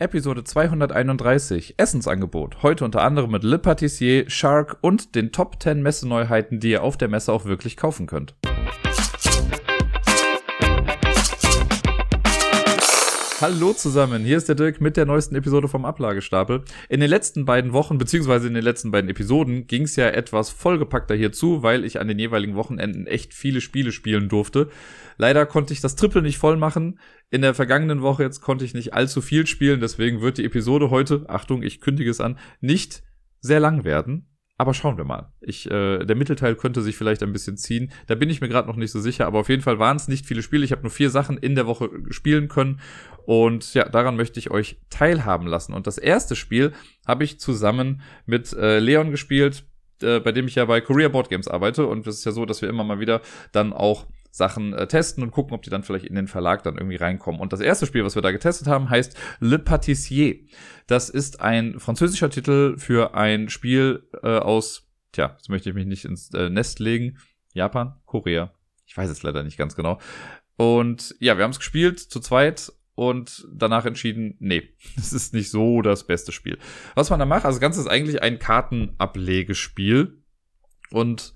Episode 231 Essensangebot. Heute unter anderem mit Le Patissier, Shark und den Top 10 Messeneuheiten, die ihr auf der Messe auch wirklich kaufen könnt. Hallo zusammen, hier ist der Dirk mit der neuesten Episode vom Ablagestapel. In den letzten beiden Wochen, beziehungsweise in den letzten beiden Episoden, ging es ja etwas vollgepackter hierzu, weil ich an den jeweiligen Wochenenden echt viele Spiele spielen durfte. Leider konnte ich das Triple nicht voll machen. In der vergangenen Woche jetzt konnte ich nicht allzu viel spielen, deswegen wird die Episode heute, Achtung, ich kündige es an, nicht sehr lang werden. Aber schauen wir mal. Ich, äh, der Mittelteil könnte sich vielleicht ein bisschen ziehen. Da bin ich mir gerade noch nicht so sicher, aber auf jeden Fall waren es nicht viele Spiele. Ich habe nur vier Sachen in der Woche spielen können. Und ja, daran möchte ich euch teilhaben lassen. Und das erste Spiel habe ich zusammen mit äh, Leon gespielt, äh, bei dem ich ja bei Korea Board Games arbeite. Und es ist ja so, dass wir immer mal wieder dann auch Sachen äh, testen und gucken, ob die dann vielleicht in den Verlag dann irgendwie reinkommen. Und das erste Spiel, was wir da getestet haben, heißt Le Patissier. Das ist ein französischer Titel für ein Spiel äh, aus, tja, jetzt möchte ich mich nicht ins äh, Nest legen. Japan, Korea. Ich weiß es leider nicht ganz genau. Und ja, wir haben es gespielt zu zweit und danach entschieden, nee, es ist nicht so das beste Spiel. Was man da macht, also das Ganze ist eigentlich ein Kartenablegespiel und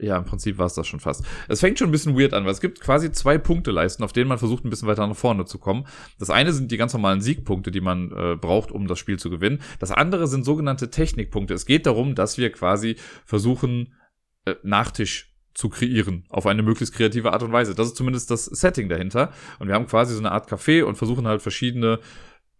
ja, im Prinzip war es das schon fast. Es fängt schon ein bisschen weird an, weil es gibt quasi zwei Punkteleisten, auf denen man versucht, ein bisschen weiter nach vorne zu kommen. Das eine sind die ganz normalen Siegpunkte, die man äh, braucht, um das Spiel zu gewinnen. Das andere sind sogenannte Technikpunkte. Es geht darum, dass wir quasi versuchen, äh, Nachtisch zu kreieren auf eine möglichst kreative Art und Weise. Das ist zumindest das Setting dahinter. Und wir haben quasi so eine Art Café und versuchen halt verschiedene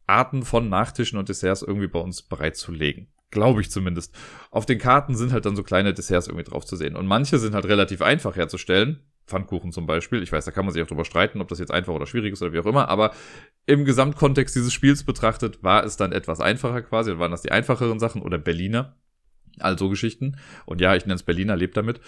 Arten von Nachtischen und Desserts irgendwie bei uns bereitzulegen. Glaube ich zumindest. Auf den Karten sind halt dann so kleine Desserts irgendwie drauf zu sehen. Und manche sind halt relativ einfach herzustellen. Pfannkuchen zum Beispiel. Ich weiß, da kann man sich auch drüber streiten, ob das jetzt einfach oder schwierig ist oder wie auch immer. Aber im Gesamtkontext dieses Spiels betrachtet war es dann etwas einfacher quasi. Dann waren das die einfacheren Sachen oder Berliner. Also Geschichten. Und ja, ich nenne es Berliner, lebt damit.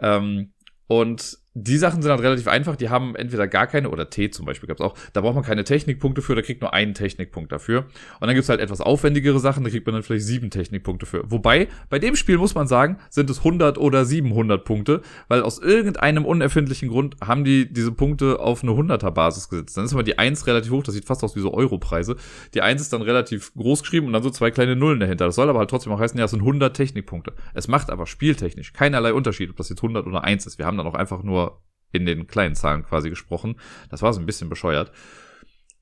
Ähm, und die Sachen sind halt relativ einfach. Die haben entweder gar keine, oder T zum Beispiel gab es auch. Da braucht man keine Technikpunkte für, da kriegt nur einen Technikpunkt dafür. Und dann gibt's halt etwas aufwendigere Sachen, da kriegt man dann vielleicht sieben Technikpunkte für. Wobei, bei dem Spiel muss man sagen, sind es 100 oder 700 Punkte, weil aus irgendeinem unerfindlichen Grund haben die diese Punkte auf eine 100er Basis gesetzt. Dann ist aber die 1 relativ hoch, das sieht fast aus wie so Europreise. Die 1 ist dann relativ groß geschrieben und dann so zwei kleine Nullen dahinter. Das soll aber halt trotzdem auch heißen, ja, es sind 100 Technikpunkte. Es macht aber spieltechnisch keinerlei Unterschied, ob das jetzt 100 oder 1 ist. Wir haben dann auch einfach nur in den kleinen Zahlen quasi gesprochen. Das war so ein bisschen bescheuert.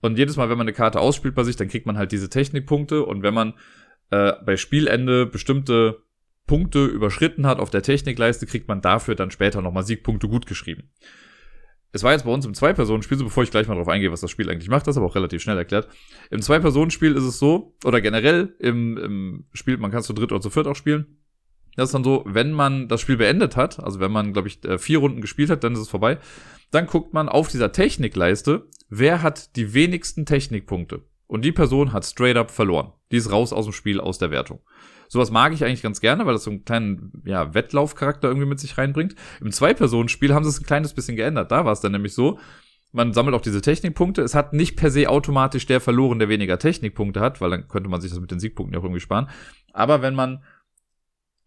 Und jedes Mal, wenn man eine Karte ausspielt bei sich, dann kriegt man halt diese Technikpunkte. Und wenn man äh, bei Spielende bestimmte Punkte überschritten hat auf der Technikleiste, kriegt man dafür dann später nochmal Siegpunkte gut geschrieben. Es war jetzt bei uns im Zwei-Personen-Spiel, so bevor ich gleich mal drauf eingehe, was das Spiel eigentlich macht, das aber auch relativ schnell erklärt. Im Zwei-Personen-Spiel ist es so, oder generell im, im Spiel, man kann es zu dritt oder zu viert auch spielen, das ist dann so, wenn man das Spiel beendet hat, also wenn man, glaube ich, äh, vier Runden gespielt hat, dann ist es vorbei. Dann guckt man auf dieser Technikleiste, wer hat die wenigsten Technikpunkte. Und die Person hat straight up verloren. Die ist raus aus dem Spiel, aus der Wertung. Sowas mag ich eigentlich ganz gerne, weil das so einen kleinen ja, Wettlaufcharakter irgendwie mit sich reinbringt. Im Zwei-Personen-Spiel haben sie es ein kleines bisschen geändert. Da war es dann nämlich so, man sammelt auch diese Technikpunkte. Es hat nicht per se automatisch der verloren, der weniger Technikpunkte hat, weil dann könnte man sich das mit den Siegpunkten ja auch irgendwie sparen. Aber wenn man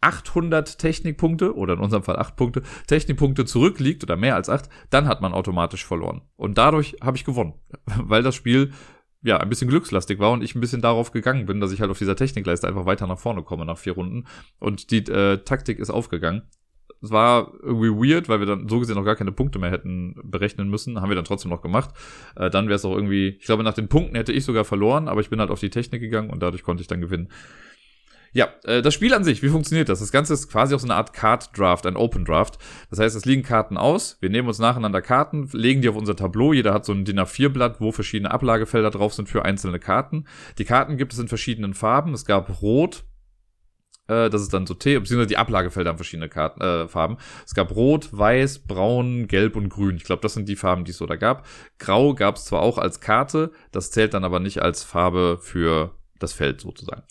800 Technikpunkte oder in unserem Fall 8 Punkte Technikpunkte zurückliegt oder mehr als 8, dann hat man automatisch verloren. Und dadurch habe ich gewonnen, weil das Spiel ja ein bisschen glückslastig war und ich ein bisschen darauf gegangen bin, dass ich halt auf dieser Technikleiste einfach weiter nach vorne komme nach vier Runden und die äh, Taktik ist aufgegangen. Es war irgendwie weird, weil wir dann so gesehen noch gar keine Punkte mehr hätten berechnen müssen. Haben wir dann trotzdem noch gemacht. Äh, dann wäre es auch irgendwie, ich glaube, nach den Punkten hätte ich sogar verloren, aber ich bin halt auf die Technik gegangen und dadurch konnte ich dann gewinnen. Ja, äh, das Spiel an sich, wie funktioniert das? Das Ganze ist quasi auch so eine Art Card Draft, ein Open Draft. Das heißt, es liegen Karten aus, wir nehmen uns nacheinander Karten, legen die auf unser Tableau, jeder hat so ein DIN A4-Blatt, wo verschiedene Ablagefelder drauf sind für einzelne Karten. Die Karten gibt es in verschiedenen Farben. Es gab Rot, äh, das ist dann so T, beziehungsweise die Ablagefelder haben verschiedene Karten, äh, Farben. Es gab Rot, Weiß, Braun, Gelb und Grün. Ich glaube, das sind die Farben, die es so da gab. Grau gab es zwar auch als Karte, das zählt dann aber nicht als Farbe für das Feld sozusagen.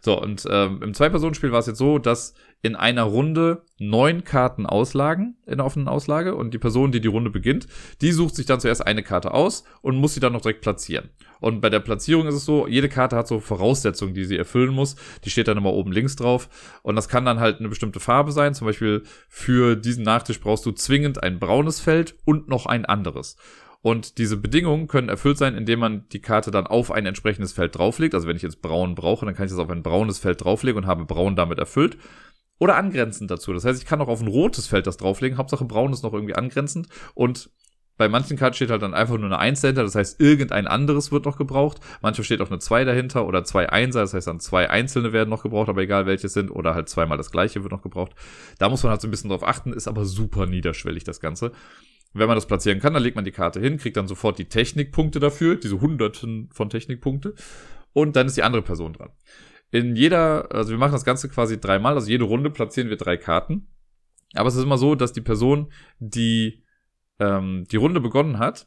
So, und ähm, im Zwei-Personen-Spiel war es jetzt so, dass in einer Runde neun Karten auslagen in der offenen Auslage und die Person, die die Runde beginnt, die sucht sich dann zuerst eine Karte aus und muss sie dann noch direkt platzieren. Und bei der Platzierung ist es so, jede Karte hat so Voraussetzungen, die sie erfüllen muss. Die steht dann immer oben links drauf und das kann dann halt eine bestimmte Farbe sein. Zum Beispiel für diesen Nachtisch brauchst du zwingend ein braunes Feld und noch ein anderes. Und diese Bedingungen können erfüllt sein, indem man die Karte dann auf ein entsprechendes Feld drauflegt. Also wenn ich jetzt braun brauche, dann kann ich das auf ein braunes Feld drauflegen und habe braun damit erfüllt. Oder angrenzend dazu. Das heißt, ich kann auch auf ein rotes Feld das drauflegen. Hauptsache braun ist noch irgendwie angrenzend. Und bei manchen Karten steht halt dann einfach nur eine 1 dahinter, das heißt, irgendein anderes wird noch gebraucht. Manchmal steht auch eine 2 dahinter oder zwei Einser, das heißt dann zwei einzelne werden noch gebraucht, aber egal welche sind, oder halt zweimal das gleiche wird noch gebraucht. Da muss man halt so ein bisschen drauf achten, ist aber super niederschwellig das Ganze. Wenn man das platzieren kann, dann legt man die Karte hin, kriegt dann sofort die Technikpunkte dafür, diese Hunderten von Technikpunkte, und dann ist die andere Person dran. In jeder, also wir machen das Ganze quasi dreimal, also jede Runde platzieren wir drei Karten. Aber es ist immer so, dass die Person, die ähm, die Runde begonnen hat,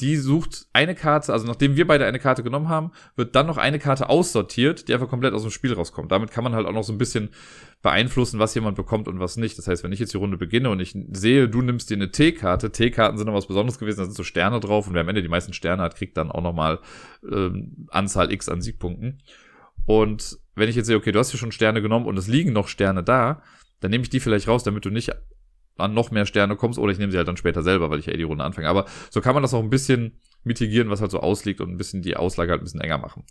die sucht eine Karte, also nachdem wir beide eine Karte genommen haben, wird dann noch eine Karte aussortiert, die einfach komplett aus dem Spiel rauskommt. Damit kann man halt auch noch so ein bisschen beeinflussen, was jemand bekommt und was nicht. Das heißt, wenn ich jetzt die Runde beginne und ich sehe, du nimmst dir eine T-Karte, T-Karten sind noch was Besonderes gewesen, da sind so Sterne drauf und wer am Ende die meisten Sterne hat, kriegt dann auch nochmal ähm, Anzahl X an Siegpunkten. Und wenn ich jetzt sehe, okay, du hast hier schon Sterne genommen und es liegen noch Sterne da, dann nehme ich die vielleicht raus, damit du nicht an noch mehr Sterne kommst oder ich nehme sie halt dann später selber, weil ich ja eh die Runde anfange. Aber so kann man das auch ein bisschen mitigieren, was halt so ausliegt und ein bisschen die Auslage halt ein bisschen enger machen.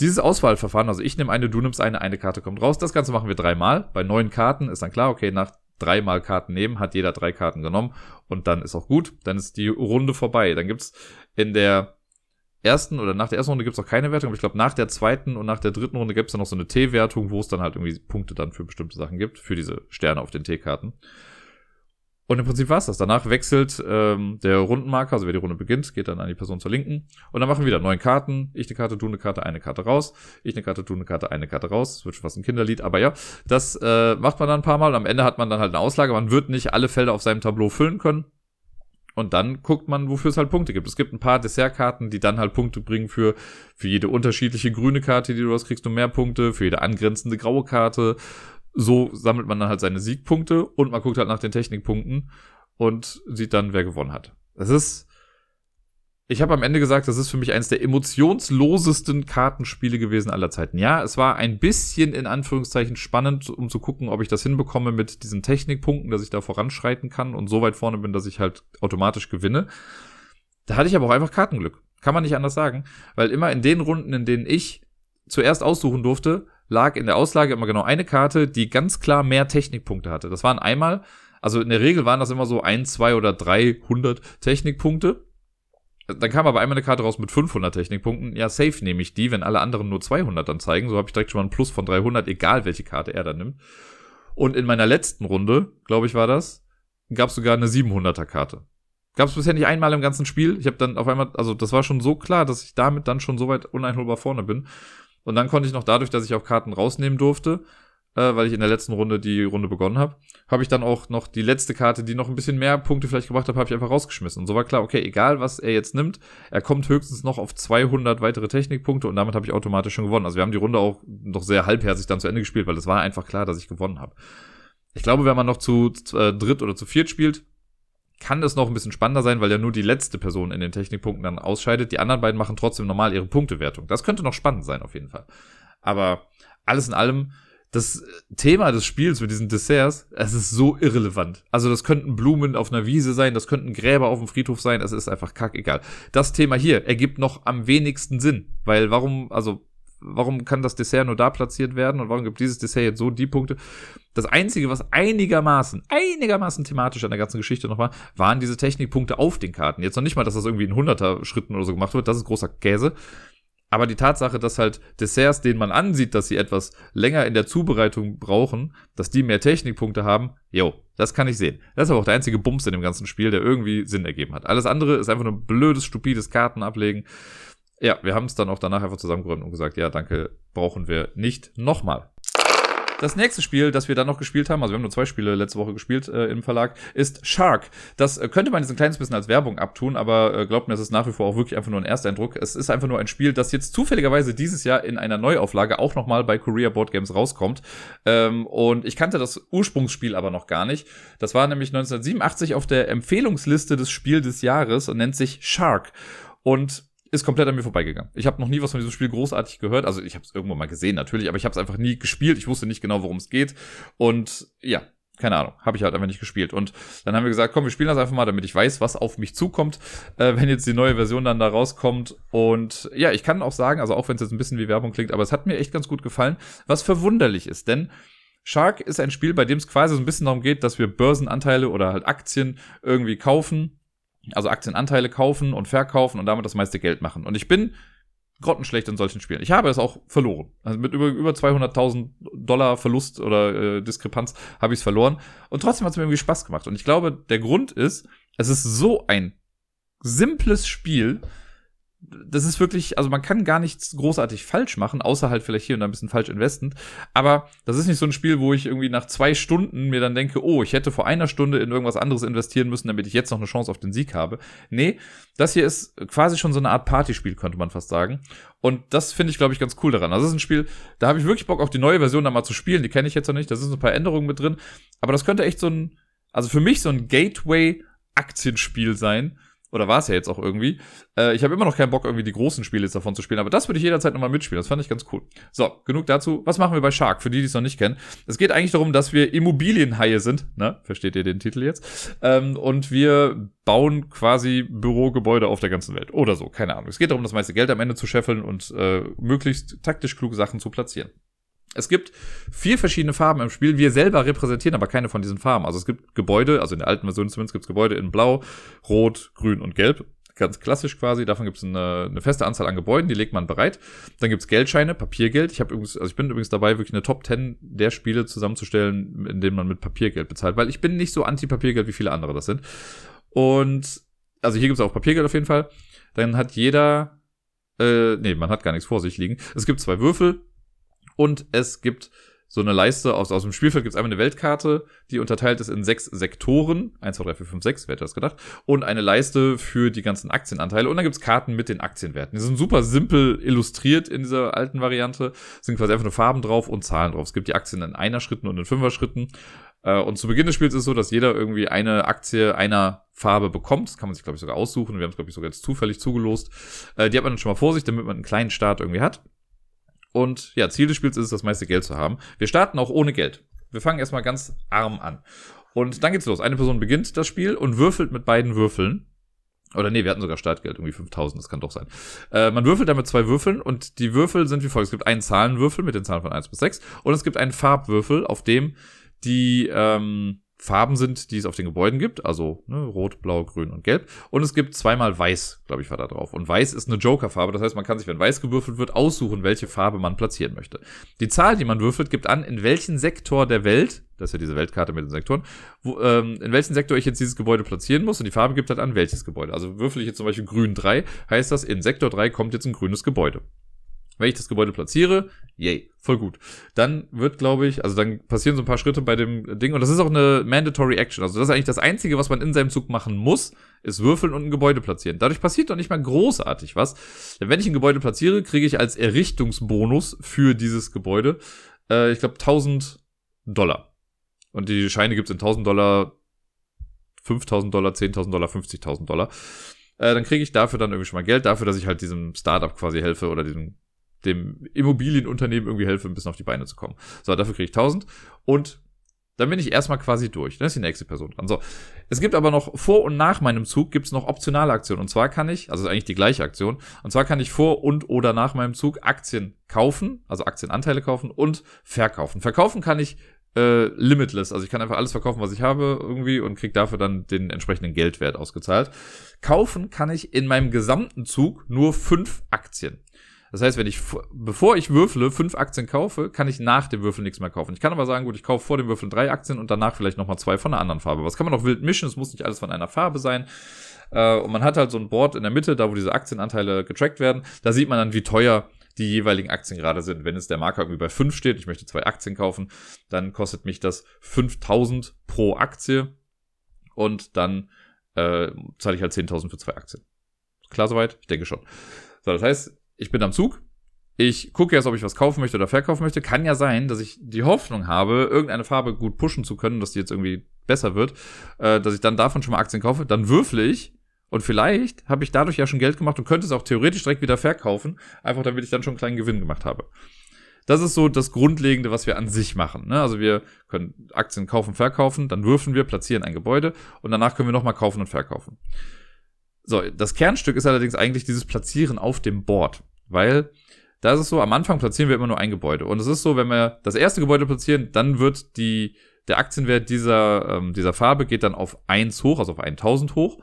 Dieses Auswahlverfahren, also ich nehme eine, du nimmst eine, eine Karte kommt raus. Das Ganze machen wir dreimal. Bei neun Karten ist dann klar, okay, nach dreimal Karten nehmen, hat jeder drei Karten genommen und dann ist auch gut. Dann ist die Runde vorbei. Dann gibt's in der ersten oder nach der ersten Runde gibt's auch keine Wertung, aber ich glaube nach der zweiten und nach der dritten Runde gibt's dann noch so eine T-Wertung, wo es dann halt irgendwie Punkte dann für bestimmte Sachen gibt, für diese Sterne auf den T-Karten. Und im Prinzip war's das. Danach wechselt ähm, der Rundenmarker, also wer die Runde beginnt, geht dann an die Person zur Linken. Und dann machen wir wieder neun Karten. Ich eine Karte, du eine Karte, eine Karte raus. Ich eine Karte, du eine Karte, eine Karte raus. Das wird schon fast ein Kinderlied, aber ja, das äh, macht man dann ein paar Mal. Am Ende hat man dann halt eine Auslage. Man wird nicht alle Felder auf seinem Tableau füllen können. Und dann guckt man, wofür es halt Punkte gibt. Es gibt ein paar Dessertkarten, die dann halt Punkte bringen für, für jede unterschiedliche grüne Karte, die du hast, kriegst du mehr Punkte, für jede angrenzende graue Karte so sammelt man dann halt seine Siegpunkte und man guckt halt nach den Technikpunkten und sieht dann, wer gewonnen hat. Das ist. Ich habe am Ende gesagt, das ist für mich eines der emotionslosesten Kartenspiele gewesen aller Zeiten. Ja, es war ein bisschen in Anführungszeichen spannend, um zu gucken, ob ich das hinbekomme mit diesen Technikpunkten, dass ich da voranschreiten kann und so weit vorne bin, dass ich halt automatisch gewinne. Da hatte ich aber auch einfach Kartenglück. Kann man nicht anders sagen. Weil immer in den Runden, in denen ich zuerst aussuchen durfte, lag in der Auslage immer genau eine Karte, die ganz klar mehr Technikpunkte hatte. Das waren einmal, also in der Regel waren das immer so ein, zwei oder 300 Technikpunkte. Dann kam aber einmal eine Karte raus mit 500 Technikpunkten. Ja, safe nehme ich die, wenn alle anderen nur 200 dann zeigen. So habe ich direkt schon mal ein Plus von 300, egal welche Karte er dann nimmt. Und in meiner letzten Runde, glaube ich, war das, gab es sogar eine 700er Karte. Gab es bisher nicht einmal im ganzen Spiel. Ich habe dann auf einmal, also das war schon so klar, dass ich damit dann schon so weit uneinholbar vorne bin. Und dann konnte ich noch dadurch, dass ich auch Karten rausnehmen durfte, äh, weil ich in der letzten Runde die Runde begonnen habe, habe ich dann auch noch die letzte Karte, die noch ein bisschen mehr Punkte vielleicht gebracht hat, habe ich einfach rausgeschmissen. Und so war klar, okay, egal was er jetzt nimmt, er kommt höchstens noch auf 200 weitere Technikpunkte und damit habe ich automatisch schon gewonnen. Also wir haben die Runde auch noch sehr halbherzig dann zu Ende gespielt, weil es war einfach klar, dass ich gewonnen habe. Ich glaube, wenn man noch zu äh, dritt oder zu viert spielt, kann das noch ein bisschen spannender sein, weil ja nur die letzte Person in den Technikpunkten dann ausscheidet. Die anderen beiden machen trotzdem normal ihre Punktewertung. Das könnte noch spannend sein, auf jeden Fall. Aber alles in allem, das Thema des Spiels mit diesen Desserts, es ist so irrelevant. Also das könnten Blumen auf einer Wiese sein, das könnten Gräber auf dem Friedhof sein, es ist einfach kackegal. Das Thema hier ergibt noch am wenigsten Sinn, weil warum, also warum kann das Dessert nur da platziert werden und warum gibt dieses Dessert jetzt so die Punkte? Das Einzige, was einigermaßen, einigermaßen thematisch an der ganzen Geschichte noch war, waren diese Technikpunkte auf den Karten. Jetzt noch nicht mal, dass das irgendwie in 100er Schritten oder so gemacht wird, das ist großer Käse. Aber die Tatsache, dass halt Desserts, denen man ansieht, dass sie etwas länger in der Zubereitung brauchen, dass die mehr Technikpunkte haben, jo, das kann ich sehen. Das ist aber auch der einzige Bums in dem ganzen Spiel, der irgendwie Sinn ergeben hat. Alles andere ist einfach nur blödes, stupides Kartenablegen. Ja, wir haben es dann auch danach einfach zusammengeräumt und gesagt, ja, danke, brauchen wir nicht nochmal. Das nächste Spiel, das wir dann noch gespielt haben, also wir haben nur zwei Spiele letzte Woche gespielt äh, im Verlag, ist Shark. Das äh, könnte man jetzt ein kleines bisschen als Werbung abtun, aber äh, glaubt mir, es ist nach wie vor auch wirklich einfach nur ein Ersteindruck. Es ist einfach nur ein Spiel, das jetzt zufälligerweise dieses Jahr in einer Neuauflage auch nochmal bei Korea Board Games rauskommt. Ähm, und ich kannte das Ursprungsspiel aber noch gar nicht. Das war nämlich 1987 auf der Empfehlungsliste des Spiel des Jahres und nennt sich Shark. Und ist komplett an mir vorbeigegangen. Ich habe noch nie was von diesem Spiel großartig gehört. Also ich habe es irgendwo mal gesehen natürlich, aber ich habe es einfach nie gespielt. Ich wusste nicht genau, worum es geht. Und ja, keine Ahnung, habe ich halt einfach nicht gespielt. Und dann haben wir gesagt, komm, wir spielen das einfach mal, damit ich weiß, was auf mich zukommt, äh, wenn jetzt die neue Version dann da rauskommt. Und ja, ich kann auch sagen, also auch wenn es jetzt ein bisschen wie Werbung klingt, aber es hat mir echt ganz gut gefallen, was verwunderlich ist, denn Shark ist ein Spiel, bei dem es quasi so ein bisschen darum geht, dass wir Börsenanteile oder halt Aktien irgendwie kaufen, also Aktienanteile kaufen und verkaufen und damit das meiste Geld machen. Und ich bin grottenschlecht in solchen Spielen. Ich habe es auch verloren. Also mit über, über 200.000 Dollar Verlust oder äh, Diskrepanz habe ich es verloren. Und trotzdem hat es mir irgendwie Spaß gemacht. Und ich glaube, der Grund ist, es ist so ein simples Spiel, das ist wirklich, also man kann gar nichts großartig falsch machen, außer halt vielleicht hier und da ein bisschen falsch investen. Aber das ist nicht so ein Spiel, wo ich irgendwie nach zwei Stunden mir dann denke, oh, ich hätte vor einer Stunde in irgendwas anderes investieren müssen, damit ich jetzt noch eine Chance auf den Sieg habe. Nee, das hier ist quasi schon so eine Art Partyspiel, könnte man fast sagen. Und das finde ich, glaube ich, ganz cool daran. Also das ist ein Spiel, da habe ich wirklich Bock, auch die neue Version da mal zu spielen. Die kenne ich jetzt noch nicht, da sind so ein paar Änderungen mit drin. Aber das könnte echt so ein, also für mich so ein Gateway-Aktienspiel sein oder war es ja jetzt auch irgendwie. Äh, ich habe immer noch keinen Bock, irgendwie die großen Spiele jetzt davon zu spielen, aber das würde ich jederzeit nochmal mitspielen. Das fand ich ganz cool. So, genug dazu. Was machen wir bei Shark, für die, die es noch nicht kennen? Es geht eigentlich darum, dass wir Immobilienhaie sind. Ne? Versteht ihr den Titel jetzt? Ähm, und wir bauen quasi Bürogebäude auf der ganzen Welt. Oder so, keine Ahnung. Es geht darum, das meiste Geld am Ende zu scheffeln und äh, möglichst taktisch kluge Sachen zu platzieren. Es gibt vier verschiedene Farben im Spiel. Wir selber repräsentieren aber keine von diesen Farben. Also es gibt Gebäude, also in der alten Version zumindest gibt es Gebäude in Blau, Rot, Grün und Gelb. Ganz klassisch quasi. Davon gibt es eine, eine, feste Anzahl an Gebäuden, die legt man bereit. Dann gibt es Geldscheine, Papiergeld. Ich habe übrigens, also ich bin übrigens dabei, wirklich eine Top 10 der Spiele zusammenzustellen, in denen man mit Papiergeld bezahlt, weil ich bin nicht so anti-Papiergeld, wie viele andere das sind. Und also hier gibt es auch Papiergeld auf jeden Fall. Dann hat jeder, äh, nee, man hat gar nichts vor sich liegen. Es gibt zwei Würfel, und es gibt so eine Leiste aus, aus dem Spielfeld gibt es einmal eine Weltkarte, die unterteilt ist in sechs Sektoren. 1, 2, 3, 4, 5, 6, wer hätte das gedacht? Und eine Leiste für die ganzen Aktienanteile. Und dann gibt's Karten mit den Aktienwerten. Die sind super simpel illustriert in dieser alten Variante. Es sind quasi einfach nur Farben drauf und Zahlen drauf. Es gibt die Aktien in einer Schritten und in fünfer Schritten. Äh, und zu Beginn des Spiels ist es so, dass jeder irgendwie eine Aktie einer Farbe bekommt. Das kann man sich, glaube ich, sogar aussuchen. Wir haben es, glaube ich, sogar jetzt zufällig zugelost. Äh, die hat man dann schon mal vor sich, damit man einen kleinen Start irgendwie hat. Und ja, Ziel des Spiels ist es, das meiste Geld zu haben. Wir starten auch ohne Geld. Wir fangen erstmal ganz arm an. Und dann geht's los. Eine Person beginnt das Spiel und würfelt mit beiden Würfeln. Oder nee, wir hatten sogar Startgeld, irgendwie 5000, das kann doch sein. Äh, man würfelt damit zwei Würfeln und die Würfel sind wie folgt. Es gibt einen Zahlenwürfel mit den Zahlen von 1 bis 6 und es gibt einen Farbwürfel, auf dem die ähm, Farben sind, die es auf den Gebäuden gibt, also ne, rot, blau, grün und gelb. Und es gibt zweimal weiß, glaube ich, war da drauf. Und weiß ist eine Joker-Farbe, das heißt, man kann sich, wenn weiß gewürfelt wird, aussuchen, welche Farbe man platzieren möchte. Die Zahl, die man würfelt, gibt an, in welchen Sektor der Welt, das ist ja diese Weltkarte mit den Sektoren, wo, ähm, in welchen Sektor ich jetzt dieses Gebäude platzieren muss. Und die Farbe gibt halt an, welches Gebäude. Also würfel ich jetzt zum Beispiel grün 3, heißt das, in Sektor 3 kommt jetzt ein grünes Gebäude. Wenn ich das Gebäude platziere, yay, voll gut. Dann wird, glaube ich, also dann passieren so ein paar Schritte bei dem Ding und das ist auch eine Mandatory Action. Also das ist eigentlich das Einzige, was man in seinem Zug machen muss, ist würfeln und ein Gebäude platzieren. Dadurch passiert doch nicht mal großartig was. Denn wenn ich ein Gebäude platziere, kriege ich als Errichtungsbonus für dieses Gebäude, äh, ich glaube, 1000 Dollar. Und die Scheine gibt's in 1000 Dollar, 5000 Dollar, 10.000 Dollar, 50.000 Dollar. Äh, dann kriege ich dafür dann irgendwie schon mal Geld, dafür, dass ich halt diesem Startup quasi helfe oder diesem dem Immobilienunternehmen irgendwie helfe, ein bisschen auf die Beine zu kommen. So, dafür kriege ich 1000 und dann bin ich erstmal quasi durch. Dann ist die nächste Person dran. So. Es gibt aber noch vor und nach meinem Zug gibt's noch optionale Aktionen. Und zwar kann ich, also eigentlich die gleiche Aktion, und zwar kann ich vor und oder nach meinem Zug Aktien kaufen, also Aktienanteile kaufen und verkaufen. Verkaufen kann ich äh, limitless. Also ich kann einfach alles verkaufen, was ich habe irgendwie und krieg dafür dann den entsprechenden Geldwert ausgezahlt. Kaufen kann ich in meinem gesamten Zug nur fünf Aktien. Das heißt, wenn ich, bevor ich würfle, fünf Aktien kaufe, kann ich nach dem Würfel nichts mehr kaufen. Ich kann aber sagen, gut, ich kaufe vor dem Würfeln drei Aktien und danach vielleicht nochmal zwei von einer anderen Farbe. Was kann man auch wild mischen? Es muss nicht alles von einer Farbe sein. Äh, und man hat halt so ein Board in der Mitte, da wo diese Aktienanteile getrackt werden. Da sieht man dann, wie teuer die jeweiligen Aktien gerade sind. Wenn es der Marker irgendwie bei fünf steht, ich möchte zwei Aktien kaufen, dann kostet mich das 5000 pro Aktie und dann äh, zahle ich halt 10.000 für zwei Aktien. Klar soweit? Ich denke schon. So, das heißt, ich bin am Zug. Ich gucke jetzt, ob ich was kaufen möchte oder verkaufen möchte. Kann ja sein, dass ich die Hoffnung habe, irgendeine Farbe gut pushen zu können, dass die jetzt irgendwie besser wird, äh, dass ich dann davon schon mal Aktien kaufe. Dann würfle ich und vielleicht habe ich dadurch ja schon Geld gemacht und könnte es auch theoretisch direkt wieder verkaufen, einfach damit ich dann schon einen kleinen Gewinn gemacht habe. Das ist so das Grundlegende, was wir an sich machen. Ne? Also wir können Aktien kaufen, verkaufen, dann würfen wir, platzieren ein Gebäude und danach können wir nochmal kaufen und verkaufen. So, das Kernstück ist allerdings eigentlich dieses Platzieren auf dem Board, weil da ist es so, am Anfang platzieren wir immer nur ein Gebäude. Und es ist so, wenn wir das erste Gebäude platzieren, dann wird die, der Aktienwert dieser, ähm, dieser Farbe geht dann auf 1 hoch, also auf 1000 hoch.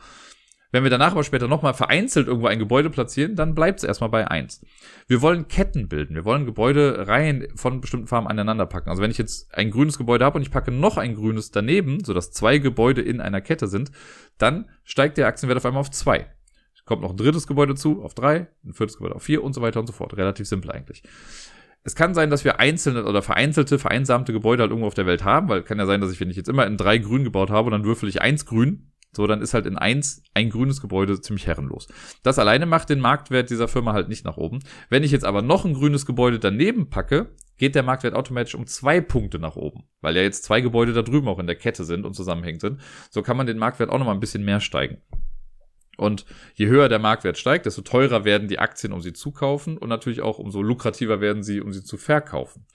Wenn wir danach aber später nochmal vereinzelt irgendwo ein Gebäude platzieren, dann bleibt es erstmal bei 1. Wir wollen Ketten bilden. Wir wollen Gebäudereihen von bestimmten Farben aneinander packen. Also wenn ich jetzt ein grünes Gebäude habe und ich packe noch ein grünes daneben, sodass zwei Gebäude in einer Kette sind, dann steigt der Aktienwert auf einmal auf 2. Kommt noch ein drittes Gebäude zu, auf 3, ein viertes Gebäude auf 4 und so weiter und so fort. Relativ simpel eigentlich es kann sein, dass wir einzelne oder vereinzelte, vereinsamte Gebäude halt irgendwo auf der Welt haben, weil kann ja sein, dass ich, wenn ich jetzt immer in drei grün gebaut habe und dann würfel ich eins grün, so, dann ist halt in eins ein grünes Gebäude ziemlich herrenlos. Das alleine macht den Marktwert dieser Firma halt nicht nach oben. Wenn ich jetzt aber noch ein grünes Gebäude daneben packe, geht der Marktwert automatisch um zwei Punkte nach oben, weil ja jetzt zwei Gebäude da drüben auch in der Kette sind und zusammenhängend sind. So kann man den Marktwert auch nochmal ein bisschen mehr steigen. Und je höher der Marktwert steigt, desto teurer werden die Aktien, um sie zu kaufen und natürlich auch umso lukrativer werden sie, um sie zu verkaufen.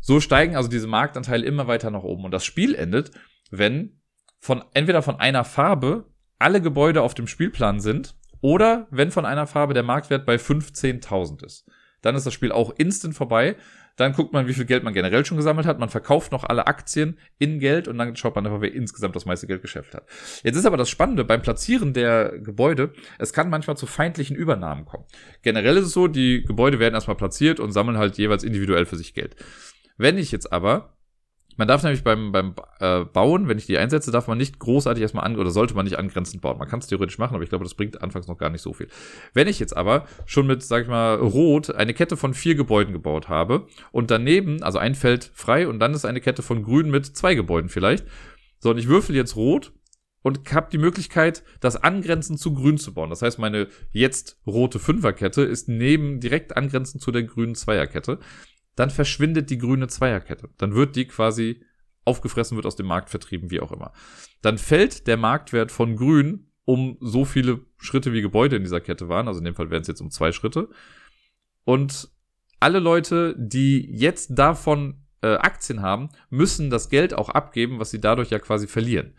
So steigen also diese Marktanteile immer weiter nach oben und das Spiel endet, wenn von entweder von einer Farbe alle Gebäude auf dem Spielplan sind oder wenn von einer Farbe der Marktwert bei 15.000 ist. Dann ist das Spiel auch instant vorbei. Dann guckt man, wie viel Geld man generell schon gesammelt hat. Man verkauft noch alle Aktien in Geld und dann schaut man einfach, wer insgesamt das meiste Geld geschäft hat. Jetzt ist aber das Spannende beim Platzieren der Gebäude, es kann manchmal zu feindlichen Übernahmen kommen. Generell ist es so, die Gebäude werden erstmal platziert und sammeln halt jeweils individuell für sich Geld. Wenn ich jetzt aber man darf nämlich beim, beim äh, Bauen, wenn ich die einsetze, darf man nicht großartig erstmal an oder sollte man nicht angrenzend bauen. Man kann es theoretisch machen, aber ich glaube, das bringt anfangs noch gar nicht so viel. Wenn ich jetzt aber schon mit, sag ich mal, Rot eine Kette von vier Gebäuden gebaut habe und daneben, also ein Feld frei und dann ist eine Kette von Grün mit zwei Gebäuden vielleicht. So, und ich würfel jetzt Rot und habe die Möglichkeit, das angrenzend zu grün zu bauen. Das heißt, meine jetzt rote Fünferkette ist neben direkt angrenzend zu der grünen Zweierkette dann verschwindet die grüne Zweierkette. Dann wird die quasi aufgefressen, wird aus dem Markt vertrieben, wie auch immer. Dann fällt der Marktwert von grün um so viele Schritte wie Gebäude in dieser Kette waren. Also in dem Fall wären es jetzt um zwei Schritte. Und alle Leute, die jetzt davon äh, Aktien haben, müssen das Geld auch abgeben, was sie dadurch ja quasi verlieren.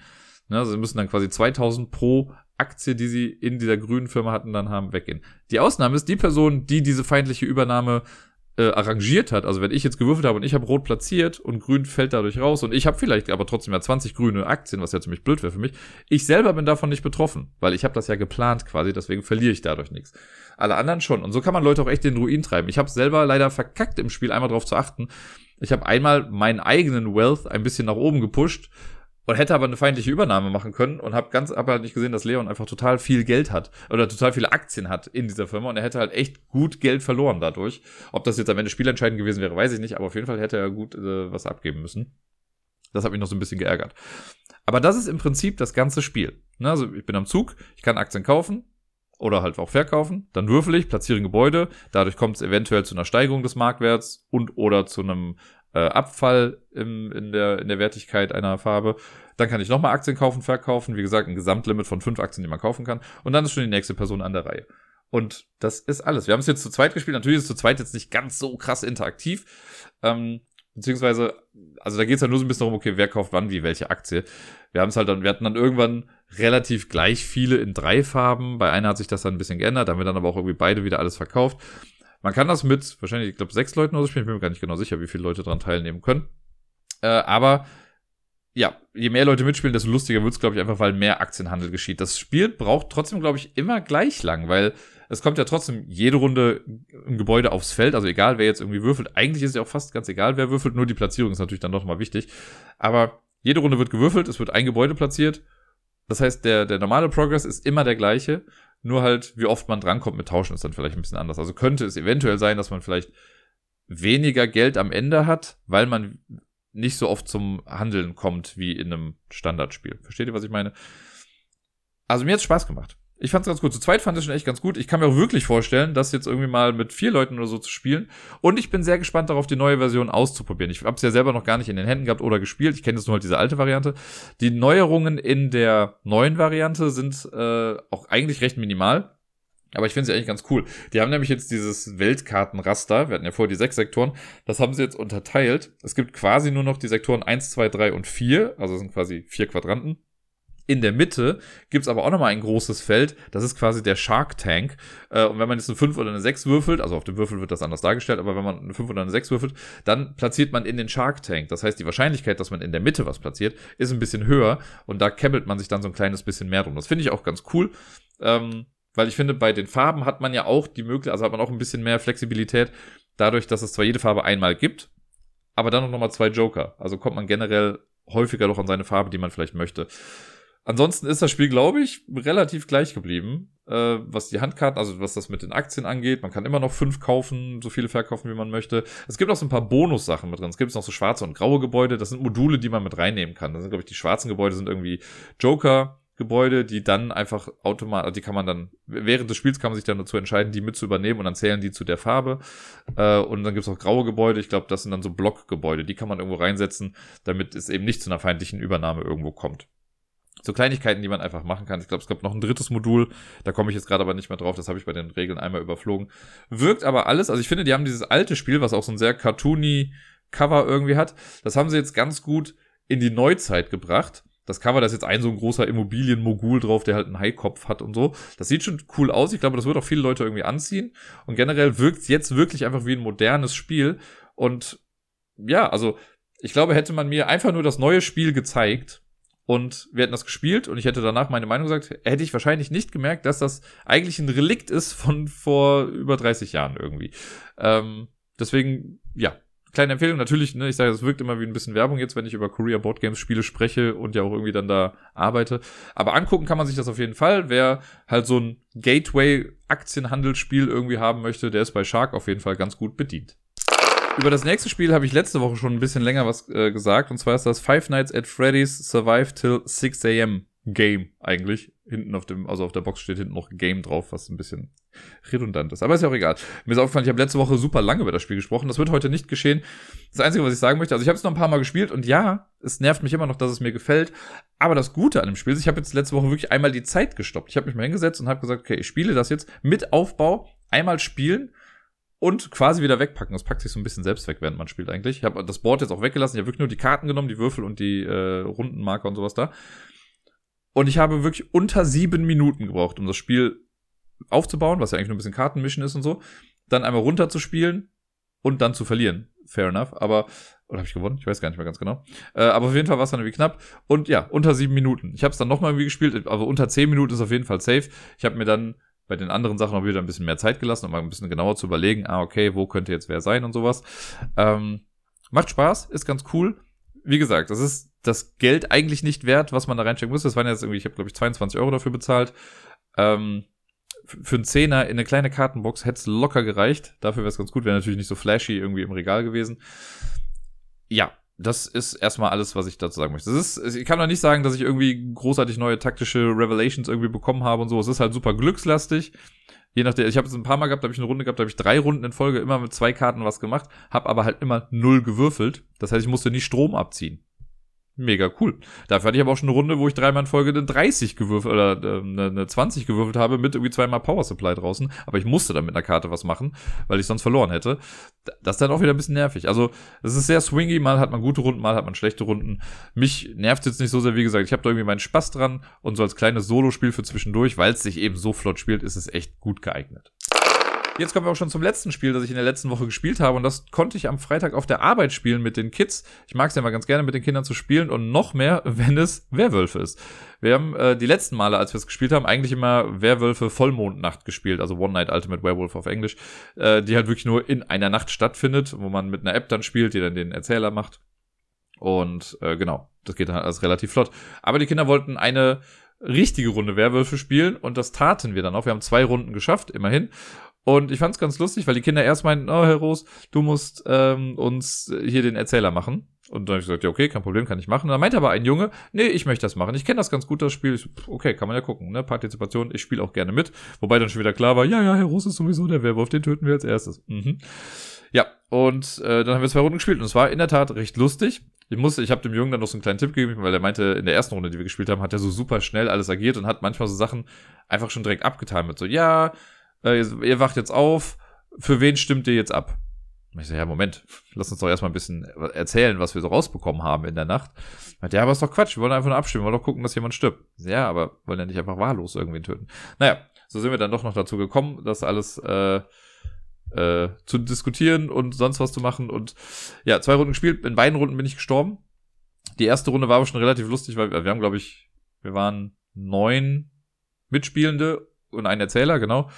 Ne, also sie müssen dann quasi 2000 pro Aktie, die sie in dieser grünen Firma hatten, dann haben, weggehen. Die Ausnahme ist die Person, die diese feindliche Übernahme äh, arrangiert hat. Also wenn ich jetzt gewürfelt habe und ich habe rot platziert und grün fällt dadurch raus und ich habe vielleicht aber trotzdem ja 20 grüne Aktien, was ja ziemlich blöd wäre für mich. Ich selber bin davon nicht betroffen, weil ich habe das ja geplant quasi, deswegen verliere ich dadurch nichts. Alle anderen schon. Und so kann man Leute auch echt in den Ruin treiben. Ich habe selber leider verkackt im Spiel, einmal darauf zu achten. Ich habe einmal meinen eigenen Wealth ein bisschen nach oben gepusht und hätte aber eine feindliche Übernahme machen können und habe ganz aber halt nicht gesehen, dass Leon einfach total viel Geld hat oder total viele Aktien hat in dieser Firma und er hätte halt echt gut Geld verloren dadurch. Ob das jetzt am Ende spielentscheidend gewesen wäre, weiß ich nicht, aber auf jeden Fall hätte er gut äh, was abgeben müssen. Das hat mich noch so ein bisschen geärgert. Aber das ist im Prinzip das ganze Spiel. Ne, also ich bin am Zug, ich kann Aktien kaufen oder halt auch verkaufen, dann würfel ich, platziere ein Gebäude, dadurch kommt es eventuell zu einer Steigerung des Marktwerts und oder zu einem äh, Abfall im, in, der, in der Wertigkeit einer Farbe. Dann kann ich nochmal Aktien kaufen, verkaufen. Wie gesagt, ein Gesamtlimit von fünf Aktien, die man kaufen kann. Und dann ist schon die nächste Person an der Reihe. Und das ist alles. Wir haben es jetzt zu zweit gespielt. Natürlich ist es zu zweit jetzt nicht ganz so krass interaktiv. Ähm, beziehungsweise, also da geht es ja nur so ein bisschen darum, okay, wer kauft wann wie welche Aktie. Wir haben es halt dann, wir hatten dann irgendwann relativ gleich viele in drei Farben. Bei einer hat sich das dann ein bisschen geändert, da haben wir dann aber auch irgendwie beide wieder alles verkauft. Man kann das mit wahrscheinlich, ich glaube, sechs Leuten oder so spielen. Ich bin mir gar nicht genau sicher, wie viele Leute daran teilnehmen können. Äh, aber ja, je mehr Leute mitspielen, desto lustiger wird's, glaube ich, einfach, weil mehr Aktienhandel geschieht. Das Spiel braucht trotzdem, glaube ich, immer gleich lang, weil es kommt ja trotzdem jede Runde ein Gebäude aufs Feld, also egal, wer jetzt irgendwie würfelt. Eigentlich ist es ja auch fast ganz egal, wer würfelt, nur die Platzierung ist natürlich dann doch mal wichtig. Aber jede Runde wird gewürfelt, es wird ein Gebäude platziert. Das heißt, der, der normale Progress ist immer der gleiche. Nur halt, wie oft man drankommt mit Tauschen, ist dann vielleicht ein bisschen anders. Also könnte es eventuell sein, dass man vielleicht weniger Geld am Ende hat, weil man nicht so oft zum Handeln kommt wie in einem Standardspiel. Versteht ihr, was ich meine? Also mir hat's Spaß gemacht. Ich fand's ganz gut. Zu zweit fand ich schon echt ganz gut. Ich kann mir auch wirklich vorstellen, das jetzt irgendwie mal mit vier Leuten oder so zu spielen. Und ich bin sehr gespannt darauf, die neue Version auszuprobieren. Ich habe es ja selber noch gar nicht in den Händen gehabt oder gespielt. Ich kenne jetzt nur halt diese alte Variante. Die Neuerungen in der neuen Variante sind äh, auch eigentlich recht minimal. Aber ich finde sie eigentlich ganz cool. Die haben nämlich jetzt dieses Weltkartenraster. Wir hatten ja vorher die sechs Sektoren. Das haben sie jetzt unterteilt. Es gibt quasi nur noch die Sektoren 1, 2, 3 und 4. Also sind quasi vier Quadranten. In der Mitte gibt's aber auch nochmal ein großes Feld. Das ist quasi der Shark Tank. Äh, und wenn man jetzt eine 5 oder eine 6 würfelt, also auf dem Würfel wird das anders dargestellt, aber wenn man eine 5 oder eine 6 würfelt, dann platziert man in den Shark Tank. Das heißt, die Wahrscheinlichkeit, dass man in der Mitte was platziert, ist ein bisschen höher. Und da kämmelt man sich dann so ein kleines bisschen mehr drum. Das finde ich auch ganz cool. Ähm, weil ich finde, bei den Farben hat man ja auch die Möglichkeit, also hat man auch ein bisschen mehr Flexibilität, dadurch, dass es zwar jede Farbe einmal gibt, aber dann noch mal zwei Joker. Also kommt man generell häufiger doch an seine Farbe, die man vielleicht möchte. Ansonsten ist das Spiel, glaube ich, relativ gleich geblieben, äh, was die Handkarten, also was das mit den Aktien angeht. Man kann immer noch fünf kaufen, so viele verkaufen, wie man möchte. Es gibt auch so ein paar Bonussachen mit drin. Es gibt noch so schwarze und graue Gebäude. Das sind Module, die man mit reinnehmen kann. Das sind, glaube ich, die schwarzen Gebäude sind irgendwie Joker. Gebäude, die dann einfach automatisch, die kann man dann, während des Spiels kann man sich dann dazu entscheiden, die mit zu übernehmen und dann zählen die zu der Farbe. Äh, und dann gibt es auch graue Gebäude, ich glaube, das sind dann so Blockgebäude, die kann man irgendwo reinsetzen, damit es eben nicht zu einer feindlichen Übernahme irgendwo kommt so Kleinigkeiten, die man einfach machen kann. Ich glaube, es gab noch ein drittes Modul, da komme ich jetzt gerade aber nicht mehr drauf, das habe ich bei den Regeln einmal überflogen. Wirkt aber alles, also ich finde, die haben dieses alte Spiel, was auch so ein sehr cartoony Cover irgendwie hat, das haben sie jetzt ganz gut in die Neuzeit gebracht. Das Cover, da ist jetzt ein so ein großer Immobilienmogul drauf, der halt einen Haikopf hat und so. Das sieht schon cool aus. Ich glaube, das wird auch viele Leute irgendwie anziehen. Und generell wirkt es jetzt wirklich einfach wie ein modernes Spiel. Und ja, also ich glaube, hätte man mir einfach nur das neue Spiel gezeigt, und wir hätten das gespielt und ich hätte danach meine Meinung gesagt, hätte ich wahrscheinlich nicht gemerkt, dass das eigentlich ein Relikt ist von vor über 30 Jahren irgendwie. Ähm, deswegen, ja, kleine Empfehlung. Natürlich, ne, ich sage, es wirkt immer wie ein bisschen Werbung jetzt, wenn ich über Korea Board Games Spiele spreche und ja auch irgendwie dann da arbeite. Aber angucken kann man sich das auf jeden Fall. Wer halt so ein Gateway Aktienhandelsspiel irgendwie haben möchte, der ist bei Shark auf jeden Fall ganz gut bedient. Über das nächste Spiel habe ich letzte Woche schon ein bisschen länger was äh, gesagt. Und zwar ist das Five Nights at Freddy's Survive Till 6 a.m. Game eigentlich. Hinten auf dem, also auf der Box steht hinten noch Game drauf, was ein bisschen redundant ist. Aber ist ja auch egal. Mir ist aufgefallen, ich habe letzte Woche super lange über das Spiel gesprochen. Das wird heute nicht geschehen. Das Einzige, was ich sagen möchte, also ich habe es noch ein paar Mal gespielt und ja, es nervt mich immer noch, dass es mir gefällt. Aber das Gute an dem Spiel ist, ich habe jetzt letzte Woche wirklich einmal die Zeit gestoppt. Ich habe mich mal hingesetzt und habe gesagt, okay, ich spiele das jetzt mit Aufbau, einmal spielen und quasi wieder wegpacken. Das packt sich so ein bisschen selbst weg, während man spielt eigentlich. Ich habe das Board jetzt auch weggelassen. Ich habe wirklich nur die Karten genommen, die Würfel und die äh, Rundenmarker und sowas da. Und ich habe wirklich unter sieben Minuten gebraucht, um das Spiel aufzubauen, was ja eigentlich nur ein bisschen Kartenmischen ist und so. Dann einmal runter zu spielen und dann zu verlieren. Fair enough. Aber, oder habe ich gewonnen? Ich weiß gar nicht mehr ganz genau. Äh, aber auf jeden Fall war es dann irgendwie knapp. Und ja, unter sieben Minuten. Ich habe es dann nochmal irgendwie gespielt, aber unter zehn Minuten ist auf jeden Fall safe. Ich habe mir dann bei den anderen Sachen auch wieder ein bisschen mehr Zeit gelassen, um mal ein bisschen genauer zu überlegen, ah, okay, wo könnte jetzt wer sein und sowas. Ähm, macht Spaß, ist ganz cool. Wie gesagt, das ist das Geld eigentlich nicht wert, was man da reinstecken muss. Das waren jetzt irgendwie, ich habe glaube ich 22 Euro dafür bezahlt. Ähm, für einen Zehner in eine kleine Kartenbox hätte es locker gereicht. Dafür wäre es ganz gut, wäre natürlich nicht so flashy irgendwie im Regal gewesen. Ja, das ist erstmal alles, was ich dazu sagen möchte. Das ist, ich kann doch nicht sagen, dass ich irgendwie großartig neue taktische Revelations irgendwie bekommen habe und so. Es ist halt super glückslastig. Je nachdem, ich habe es ein paar Mal gehabt, habe ich eine Runde gehabt, habe ich drei Runden in Folge immer mit zwei Karten was gemacht, habe aber halt immer null gewürfelt. Das heißt, ich musste nie Strom abziehen mega cool. Dafür hatte ich aber auch schon eine Runde, wo ich dreimal in Folge eine 30 gewürfelt oder äh, eine, eine 20 gewürfelt habe mit irgendwie zweimal Power Supply draußen. Aber ich musste dann mit einer Karte was machen, weil ich sonst verloren hätte. Das ist dann auch wieder ein bisschen nervig. Also es ist sehr swingy. Mal hat man gute Runden, mal hat man schlechte Runden. Mich nervt jetzt nicht so sehr, wie gesagt. Ich habe da irgendwie meinen Spaß dran und so als kleines Solospiel für zwischendurch, weil es sich eben so flott spielt, ist es echt gut geeignet. Jetzt kommen wir auch schon zum letzten Spiel, das ich in der letzten Woche gespielt habe. Und das konnte ich am Freitag auf der Arbeit spielen mit den Kids. Ich mag es ja immer ganz gerne, mit den Kindern zu spielen und noch mehr, wenn es Werwölfe ist. Wir haben äh, die letzten Male, als wir es gespielt haben, eigentlich immer Werwölfe Vollmondnacht gespielt, also One Night Ultimate Werewolf auf Englisch, äh, die halt wirklich nur in einer Nacht stattfindet, wo man mit einer App dann spielt, die dann den Erzähler macht. Und äh, genau, das geht dann halt alles relativ flott. Aber die Kinder wollten eine richtige Runde Werwölfe spielen und das taten wir dann auch. Wir haben zwei Runden geschafft, immerhin. Und ich fand es ganz lustig, weil die Kinder erst meinten, oh, Herr Roos, du musst ähm, uns hier den Erzähler machen. Und dann habe ich gesagt, ja, okay, kein Problem, kann ich machen. Und dann meinte aber ein Junge, nee, ich möchte das machen. Ich kenne das ganz gut, das Spiel. Ich, okay, kann man ja gucken, ne? Partizipation, ich spiele auch gerne mit. Wobei dann schon wieder klar war, ja, ja, Herr Roos ist sowieso der Werwolf, den töten wir als erstes. Mhm. Ja, und äh, dann haben wir zwei Runden gespielt und es war in der Tat recht lustig. Ich musste, ich habe dem Jungen dann noch so einen kleinen Tipp gegeben, weil er meinte, in der ersten Runde, die wir gespielt haben, hat er so super schnell alles agiert und hat manchmal so Sachen einfach schon direkt abgetan mit so, ja, äh, ihr wacht jetzt auf, für wen stimmt ihr jetzt ab? Ich so, ja, Moment, lass uns doch erstmal ein bisschen erzählen, was wir so rausbekommen haben in der Nacht. Meinte, ja, aber ist doch Quatsch, wir wollen einfach nur abstimmen, wir wollen doch gucken, dass jemand stirbt. Ja, aber wollen ja nicht einfach wahllos irgendwen töten. Naja, so sind wir dann doch noch dazu gekommen, das alles äh, äh, zu diskutieren und sonst was zu machen. Und ja, zwei Runden gespielt, in beiden Runden bin ich gestorben. Die erste Runde war aber schon relativ lustig, weil wir haben, glaube ich, wir waren neun Mitspielende und ein Erzähler, genau.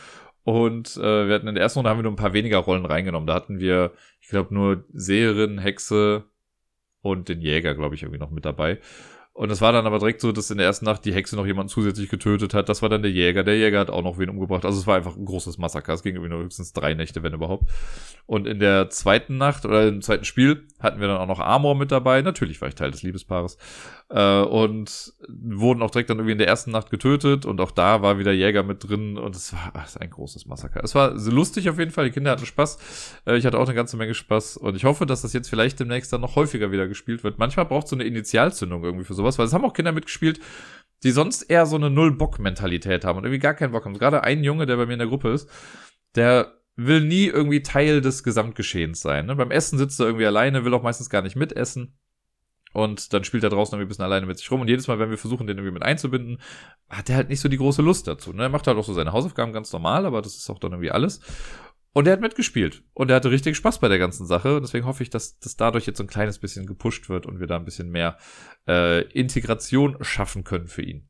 Und äh, wir hatten in der ersten Runde haben wir nur ein paar weniger Rollen reingenommen. Da hatten wir, ich glaube, nur Seherin, Hexe und den Jäger, glaube ich, irgendwie noch mit dabei. Und es war dann aber direkt so, dass in der ersten Nacht die Hexe noch jemanden zusätzlich getötet hat. Das war dann der Jäger. Der Jäger hat auch noch wen umgebracht. Also es war einfach ein großes Massaker. Es ging irgendwie nur höchstens drei Nächte, wenn überhaupt. Und in der zweiten Nacht oder im zweiten Spiel hatten wir dann auch noch Amor mit dabei. Natürlich war ich Teil des Liebespaares. Äh, und wurden auch direkt dann irgendwie in der ersten Nacht getötet. Und auch da war wieder Jäger mit drin. Und es war ach, ein großes Massaker. Es war lustig auf jeden Fall. Die Kinder hatten Spaß. Äh, ich hatte auch eine ganze Menge Spaß. Und ich hoffe, dass das jetzt vielleicht demnächst dann noch häufiger wieder gespielt wird. Manchmal braucht so eine Initialzündung irgendwie für so sowas, weil es haben auch Kinder mitgespielt, die sonst eher so eine Null-Bock-Mentalität haben und irgendwie gar keinen Bock haben. Gerade ein Junge, der bei mir in der Gruppe ist, der will nie irgendwie Teil des Gesamtgeschehens sein. Ne? Beim Essen sitzt er irgendwie alleine, will auch meistens gar nicht mitessen. Und dann spielt er draußen irgendwie ein bisschen alleine mit sich rum. Und jedes Mal, wenn wir versuchen, den irgendwie mit einzubinden, hat er halt nicht so die große Lust dazu. Ne? Er macht halt auch so seine Hausaufgaben ganz normal, aber das ist auch dann irgendwie alles. Und er hat mitgespielt. Und er hatte richtig Spaß bei der ganzen Sache. Und deswegen hoffe ich, dass das dadurch jetzt so ein kleines bisschen gepusht wird und wir da ein bisschen mehr äh, Integration schaffen können für ihn.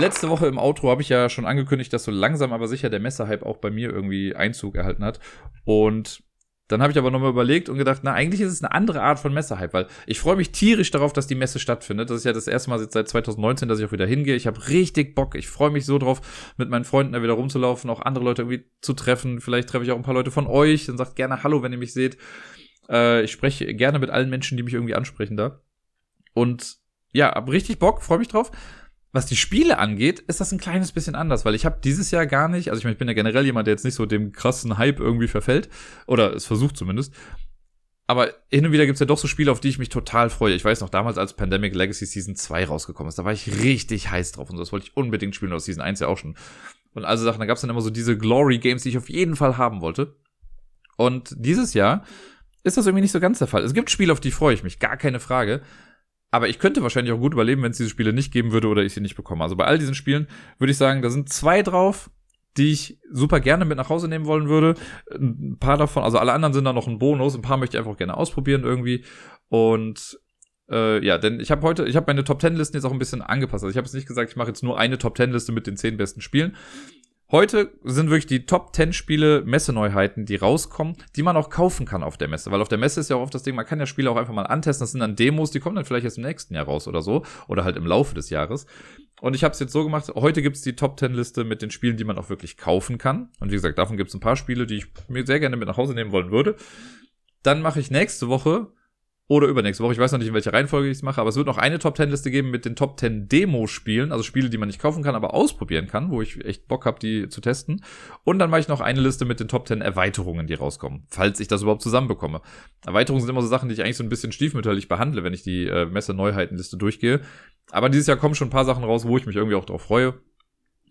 Letzte Woche im Outro habe ich ja schon angekündigt, dass so langsam aber sicher der Messerhype auch bei mir irgendwie Einzug erhalten hat. Und dann habe ich aber nochmal überlegt und gedacht, na, eigentlich ist es eine andere Art von Messehype, weil ich freue mich tierisch darauf, dass die Messe stattfindet. Das ist ja das erste Mal seit 2019, dass ich auch wieder hingehe. Ich habe richtig Bock. Ich freue mich so drauf, mit meinen Freunden da wieder rumzulaufen, auch andere Leute irgendwie zu treffen. Vielleicht treffe ich auch ein paar Leute von euch und sagt gerne Hallo, wenn ihr mich seht. Äh, ich spreche gerne mit allen Menschen, die mich irgendwie ansprechen da. Und ja, hab richtig Bock, freue mich drauf. Was die Spiele angeht, ist das ein kleines bisschen anders, weil ich habe dieses Jahr gar nicht, also ich, mein, ich bin ja generell jemand, der jetzt nicht so dem krassen Hype irgendwie verfällt, oder es versucht zumindest. Aber hin und wieder gibt's ja doch so Spiele, auf die ich mich total freue. Ich weiß noch, damals als Pandemic Legacy Season 2 rausgekommen ist, da war ich richtig heiß drauf und so. das wollte ich unbedingt spielen, aus Season 1 ja auch schon. Und also Sachen, da gab's dann immer so diese Glory-Games, die ich auf jeden Fall haben wollte. Und dieses Jahr ist das irgendwie nicht so ganz der Fall. Es gibt Spiele, auf die freue ich mich, gar keine Frage. Aber ich könnte wahrscheinlich auch gut überleben, wenn es diese Spiele nicht geben würde oder ich sie nicht bekomme. Also bei all diesen Spielen würde ich sagen, da sind zwei drauf, die ich super gerne mit nach Hause nehmen wollen würde. Ein paar davon, also alle anderen sind da noch ein Bonus. Ein paar möchte ich einfach gerne ausprobieren irgendwie. Und äh, ja, denn ich habe heute, ich habe meine Top Ten Listen jetzt auch ein bisschen angepasst. Also ich habe jetzt nicht gesagt, ich mache jetzt nur eine Top Ten Liste mit den zehn besten Spielen, Heute sind wirklich die Top 10 Spiele Messeneuheiten, die rauskommen, die man auch kaufen kann auf der Messe. Weil auf der Messe ist ja auch oft das Ding, man kann ja Spiele auch einfach mal antesten. Das sind dann Demos, die kommen dann vielleicht erst im nächsten Jahr raus oder so. Oder halt im Laufe des Jahres. Und ich habe es jetzt so gemacht, heute gibt's die Top 10 Liste mit den Spielen, die man auch wirklich kaufen kann. Und wie gesagt, davon gibt's ein paar Spiele, die ich mir sehr gerne mit nach Hause nehmen wollen würde. Dann mache ich nächste Woche oder übernächste Woche. Ich weiß noch nicht, in welcher Reihenfolge ich es mache, aber es wird noch eine Top 10 Liste geben mit den Top 10 Demo-Spielen, also Spiele, die man nicht kaufen kann, aber ausprobieren kann, wo ich echt Bock habe, die zu testen. Und dann mache ich noch eine Liste mit den Top 10 Erweiterungen, die rauskommen, falls ich das überhaupt zusammenbekomme. Erweiterungen sind immer so Sachen, die ich eigentlich so ein bisschen stiefmütterlich behandle, wenn ich die äh, Messe-Neuheitenliste durchgehe. Aber dieses Jahr kommen schon ein paar Sachen raus, wo ich mich irgendwie auch drauf freue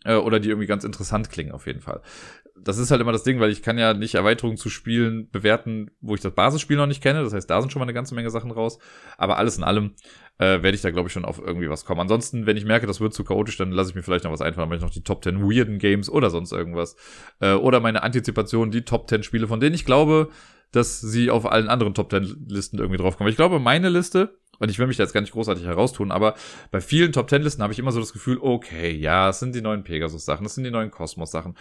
äh, oder die irgendwie ganz interessant klingen auf jeden Fall das ist halt immer das Ding, weil ich kann ja nicht Erweiterungen zu Spielen bewerten, wo ich das Basisspiel noch nicht kenne. Das heißt, da sind schon mal eine ganze Menge Sachen raus. Aber alles in allem äh, werde ich da, glaube ich, schon auf irgendwie was kommen. Ansonsten, wenn ich merke, das wird zu chaotisch, dann lasse ich mir vielleicht noch was einfallen. Mache ich noch die Top 10 weirden Games oder sonst irgendwas. Äh, oder meine Antizipation, die Top 10 Spiele, von denen ich glaube, dass sie auf allen anderen Top 10 Listen irgendwie draufkommen. Ich glaube, meine Liste und ich will mich da jetzt gar nicht großartig heraustun, aber bei vielen Top Ten Listen habe ich immer so das Gefühl, okay, ja, es sind die neuen Pegasus Sachen, das sind die neuen Kosmos Sachen.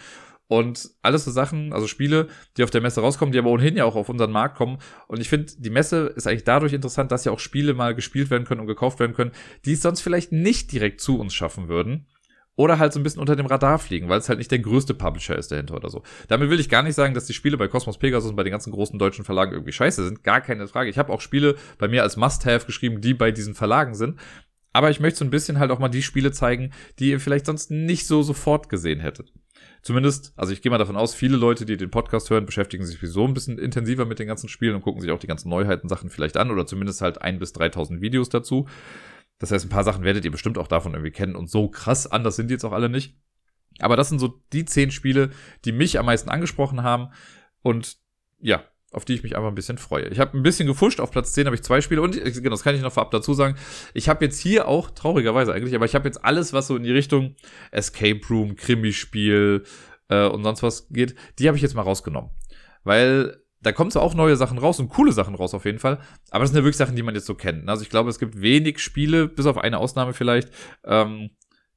Und alles so Sachen, also Spiele, die auf der Messe rauskommen, die aber ohnehin ja auch auf unseren Markt kommen. Und ich finde, die Messe ist eigentlich dadurch interessant, dass ja auch Spiele mal gespielt werden können und gekauft werden können, die es sonst vielleicht nicht direkt zu uns schaffen würden. Oder halt so ein bisschen unter dem Radar fliegen, weil es halt nicht der größte Publisher ist dahinter oder so. Damit will ich gar nicht sagen, dass die Spiele bei Cosmos Pegasus und bei den ganzen großen deutschen Verlagen irgendwie scheiße sind. Gar keine Frage. Ich habe auch Spiele bei mir als Must-Have geschrieben, die bei diesen Verlagen sind. Aber ich möchte so ein bisschen halt auch mal die Spiele zeigen, die ihr vielleicht sonst nicht so sofort gesehen hättet. Zumindest, also ich gehe mal davon aus, viele Leute, die den Podcast hören, beschäftigen sich sowieso ein bisschen intensiver mit den ganzen Spielen und gucken sich auch die ganzen Neuheiten Sachen vielleicht an oder zumindest halt ein bis 3000 Videos dazu. Das heißt, ein paar Sachen werdet ihr bestimmt auch davon irgendwie kennen und so krass anders sind die jetzt auch alle nicht. Aber das sind so die zehn Spiele, die mich am meisten angesprochen haben und ja, auf die ich mich einfach ein bisschen freue. Ich habe ein bisschen gefuscht, auf Platz 10 habe ich zwei Spiele und genau, das kann ich noch vorab dazu sagen. Ich habe jetzt hier auch, traurigerweise eigentlich, aber ich habe jetzt alles, was so in die Richtung Escape Room, Krimispiel äh, und sonst was geht, die habe ich jetzt mal rausgenommen. Weil da kommen zwar auch neue Sachen raus und coole Sachen raus auf jeden Fall, aber das sind ja wirklich Sachen, die man jetzt so kennt. Also ich glaube, es gibt wenig Spiele, bis auf eine Ausnahme vielleicht, ähm,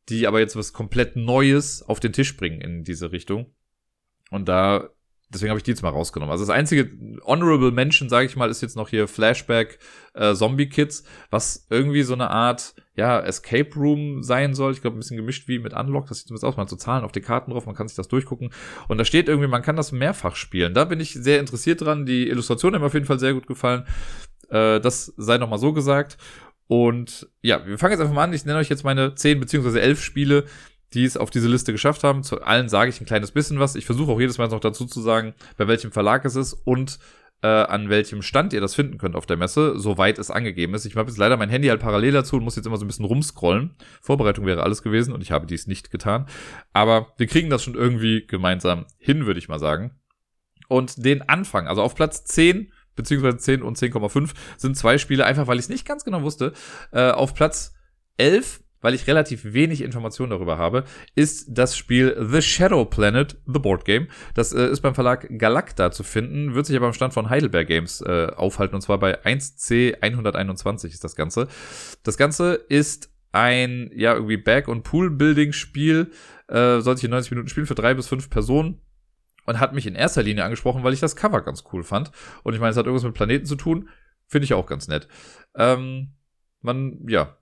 die aber jetzt was komplett Neues auf den Tisch bringen in diese Richtung. Und da deswegen habe ich die jetzt mal rausgenommen. Also das einzige Honorable Mention, sage ich mal, ist jetzt noch hier Flashback äh, Zombie Kids, was irgendwie so eine Art ja Escape Room sein soll. Ich glaube ein bisschen gemischt wie mit Unlock. Das sieht zumindest aus. Man hat so Zahlen auf die Karten drauf, man kann sich das durchgucken und da steht irgendwie, man kann das mehrfach spielen. Da bin ich sehr interessiert dran. Die Illustrationen haben mir auf jeden Fall sehr gut gefallen. Äh, das sei noch mal so gesagt. Und ja, wir fangen jetzt einfach mal an. Ich nenne euch jetzt meine 10 beziehungsweise 11 Spiele, die es auf diese Liste geschafft haben. Zu allen sage ich ein kleines bisschen was. Ich versuche auch jedes Mal noch dazu zu sagen, bei welchem Verlag es ist und äh, an welchem Stand ihr das finden könnt auf der Messe, soweit es angegeben ist. Ich habe jetzt leider mein Handy halt parallel dazu und muss jetzt immer so ein bisschen rumscrollen. Vorbereitung wäre alles gewesen und ich habe dies nicht getan. Aber wir kriegen das schon irgendwie gemeinsam hin, würde ich mal sagen. Und den Anfang, also auf Platz 10 beziehungsweise 10 und 10,5 sind zwei Spiele, einfach weil ich es nicht ganz genau wusste. Äh, auf Platz 11 weil ich relativ wenig Informationen darüber habe, ist das Spiel The Shadow Planet, The Board Game. Das äh, ist beim Verlag Galacta zu finden, wird sich aber am Stand von Heidelberg Games äh, aufhalten und zwar bei 1C 121 ist das Ganze. Das Ganze ist ein, ja, irgendwie Bag- und Pool-Building-Spiel, äh, sollte ich in 90 Minuten spielen für drei bis fünf Personen und hat mich in erster Linie angesprochen, weil ich das Cover ganz cool fand. Und ich meine, es hat irgendwas mit Planeten zu tun, finde ich auch ganz nett. Ähm, man, ja,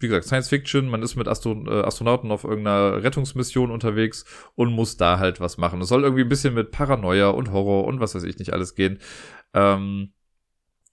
wie gesagt, Science Fiction, man ist mit Astro äh, Astronauten auf irgendeiner Rettungsmission unterwegs und muss da halt was machen. Es soll irgendwie ein bisschen mit Paranoia und Horror und was weiß ich nicht alles gehen. Ähm,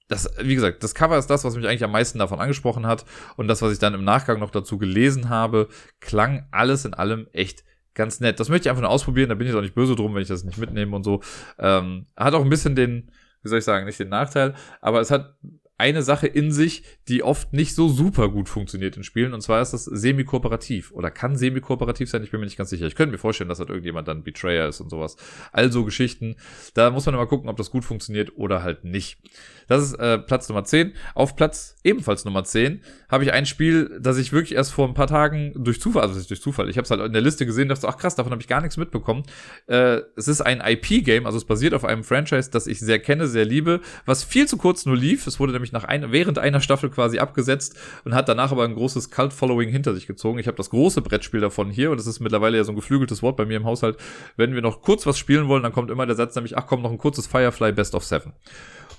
das, wie gesagt, das Cover ist das, was mich eigentlich am meisten davon angesprochen hat. Und das, was ich dann im Nachgang noch dazu gelesen habe, klang alles in allem echt ganz nett. Das möchte ich einfach nur ausprobieren, da bin ich auch nicht böse drum, wenn ich das nicht mitnehme und so. Ähm, hat auch ein bisschen den, wie soll ich sagen, nicht den Nachteil, aber es hat eine Sache in sich, die oft nicht so super gut funktioniert in Spielen. Und zwar ist das semi-kooperativ oder kann semi-kooperativ sein. Ich bin mir nicht ganz sicher. Ich könnte mir vorstellen, dass halt irgendjemand dann Betrayer ist und sowas. Also Geschichten. Da muss man immer gucken, ob das gut funktioniert oder halt nicht. Das ist äh, Platz Nummer 10. Auf Platz ebenfalls Nummer 10 habe ich ein Spiel, das ich wirklich erst vor ein paar Tagen durch Zufall, also durch Zufall, ich habe es halt in der Liste gesehen, dachte, ach krass, davon habe ich gar nichts mitbekommen. Äh, es ist ein IP-Game, also es basiert auf einem Franchise, das ich sehr kenne, sehr liebe, was viel zu kurz nur lief. Es wurde nämlich nach ein, während einer Staffel quasi abgesetzt und hat danach aber ein großes Cult-Following hinter sich gezogen. Ich habe das große Brettspiel davon hier und das ist mittlerweile ja so ein geflügeltes Wort bei mir im Haushalt. Wenn wir noch kurz was spielen wollen, dann kommt immer der Satz nämlich, ach komm, noch ein kurzes Firefly Best of Seven.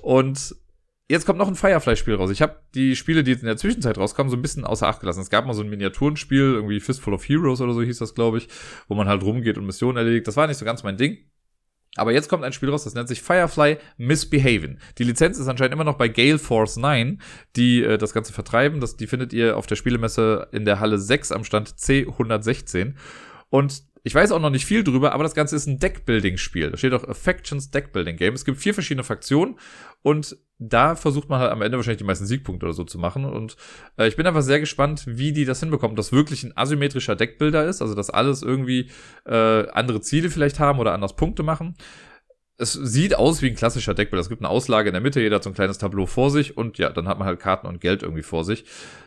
Und Jetzt kommt noch ein Firefly-Spiel raus. Ich habe die Spiele, die jetzt in der Zwischenzeit rauskamen, so ein bisschen außer Acht gelassen. Es gab mal so ein Miniaturenspiel, irgendwie Fistful of Heroes oder so hieß das, glaube ich, wo man halt rumgeht und Missionen erledigt. Das war nicht so ganz mein Ding. Aber jetzt kommt ein Spiel raus, das nennt sich Firefly Misbehaving. Die Lizenz ist anscheinend immer noch bei Gale Force 9, die äh, das Ganze vertreiben. Das, die findet ihr auf der Spielemesse in der Halle 6 am Stand C116. Und ich weiß auch noch nicht viel drüber, aber das Ganze ist ein Deckbuilding-Spiel. Da steht auch Affections Deckbuilding Game. Es gibt vier verschiedene Fraktionen und da versucht man halt am Ende wahrscheinlich die meisten Siegpunkte oder so zu machen. Und äh, ich bin einfach sehr gespannt, wie die das hinbekommen, dass wirklich ein asymmetrischer Deckbilder ist, also dass alles irgendwie äh, andere Ziele vielleicht haben oder anders Punkte machen. Es sieht aus wie ein klassischer Deckbilder. Es gibt eine Auslage in der Mitte, jeder hat so ein kleines Tableau vor sich und ja, dann hat man halt Karten und Geld irgendwie vor sich.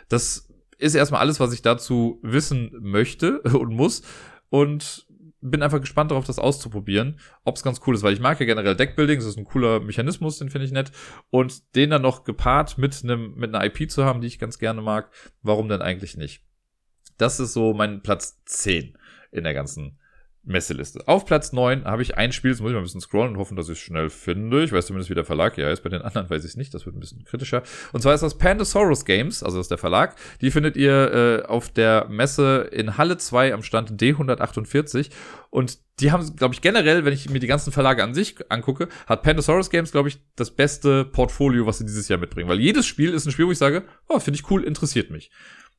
Das ist erstmal alles, was ich dazu wissen möchte und muss. Und bin einfach gespannt darauf, das auszuprobieren, ob es ganz cool ist, weil ich mag ja generell Deckbuilding, das ist ein cooler Mechanismus, den finde ich nett. Und den dann noch gepaart mit einem mit einer IP zu haben, die ich ganz gerne mag, warum denn eigentlich nicht? Das ist so mein Platz 10 in der ganzen Messeliste. Auf Platz 9 habe ich ein Spiel, jetzt muss ich mal ein bisschen scrollen und hoffen, dass ich es schnell finde. Ich weiß zumindest, wie der Verlag hier heißt. Bei den anderen weiß ich es nicht, das wird ein bisschen kritischer. Und zwar ist das Pandasaurus Games, also das ist der Verlag. Die findet ihr äh, auf der Messe in Halle 2 am Stand D148. Und die haben, glaube ich, generell, wenn ich mir die ganzen Verlage an sich angucke, hat Pandasaurus Games, glaube ich, das beste Portfolio, was sie dieses Jahr mitbringen. Weil jedes Spiel ist ein Spiel, wo ich sage, oh, finde ich cool, interessiert mich.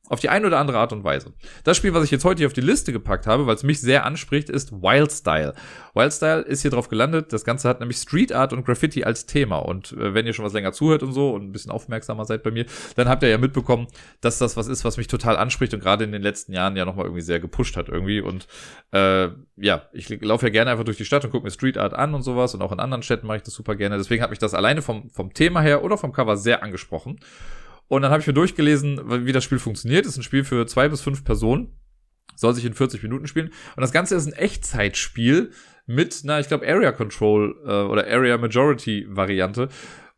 Auf die eine oder andere Art und Weise. Das Spiel, was ich jetzt heute hier auf die Liste gepackt habe, weil es mich sehr anspricht, ist Wildstyle. Wildstyle ist hier drauf gelandet. Das Ganze hat nämlich Street Art und Graffiti als Thema. Und äh, wenn ihr schon was länger zuhört und so und ein bisschen aufmerksamer seid bei mir, dann habt ihr ja mitbekommen, dass das was ist, was mich total anspricht und gerade in den letzten Jahren ja nochmal irgendwie sehr gepusht hat irgendwie. Und äh, ja, ich laufe ja gerne einfach durch die Stadt und gucke mir Street Art an und sowas. Und auch in anderen Städten mache ich das super gerne. Deswegen hat mich das alleine vom, vom Thema her oder vom Cover sehr angesprochen. Und dann habe ich mir durchgelesen, wie das Spiel funktioniert. Das ist ein Spiel für zwei bis fünf Personen. Soll sich in 40 Minuten spielen. Und das Ganze ist ein Echtzeitspiel mit, na, ich glaube, Area Control äh, oder Area Majority Variante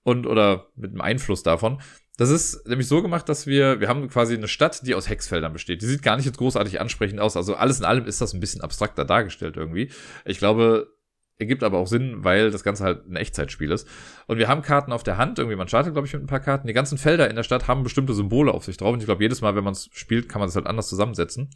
und oder mit einem Einfluss davon. Das ist nämlich so gemacht, dass wir, wir haben quasi eine Stadt, die aus Hexfeldern besteht. Die sieht gar nicht jetzt großartig ansprechend aus. Also alles in allem ist das ein bisschen abstrakter dargestellt irgendwie. Ich glaube, Ergibt aber auch Sinn, weil das Ganze halt ein Echtzeitspiel ist. Und wir haben Karten auf der Hand. Irgendwie, man startet, glaube ich, mit ein paar Karten. Die ganzen Felder in der Stadt haben bestimmte Symbole auf sich drauf. Und ich glaube, jedes Mal, wenn man es spielt, kann man es halt anders zusammensetzen.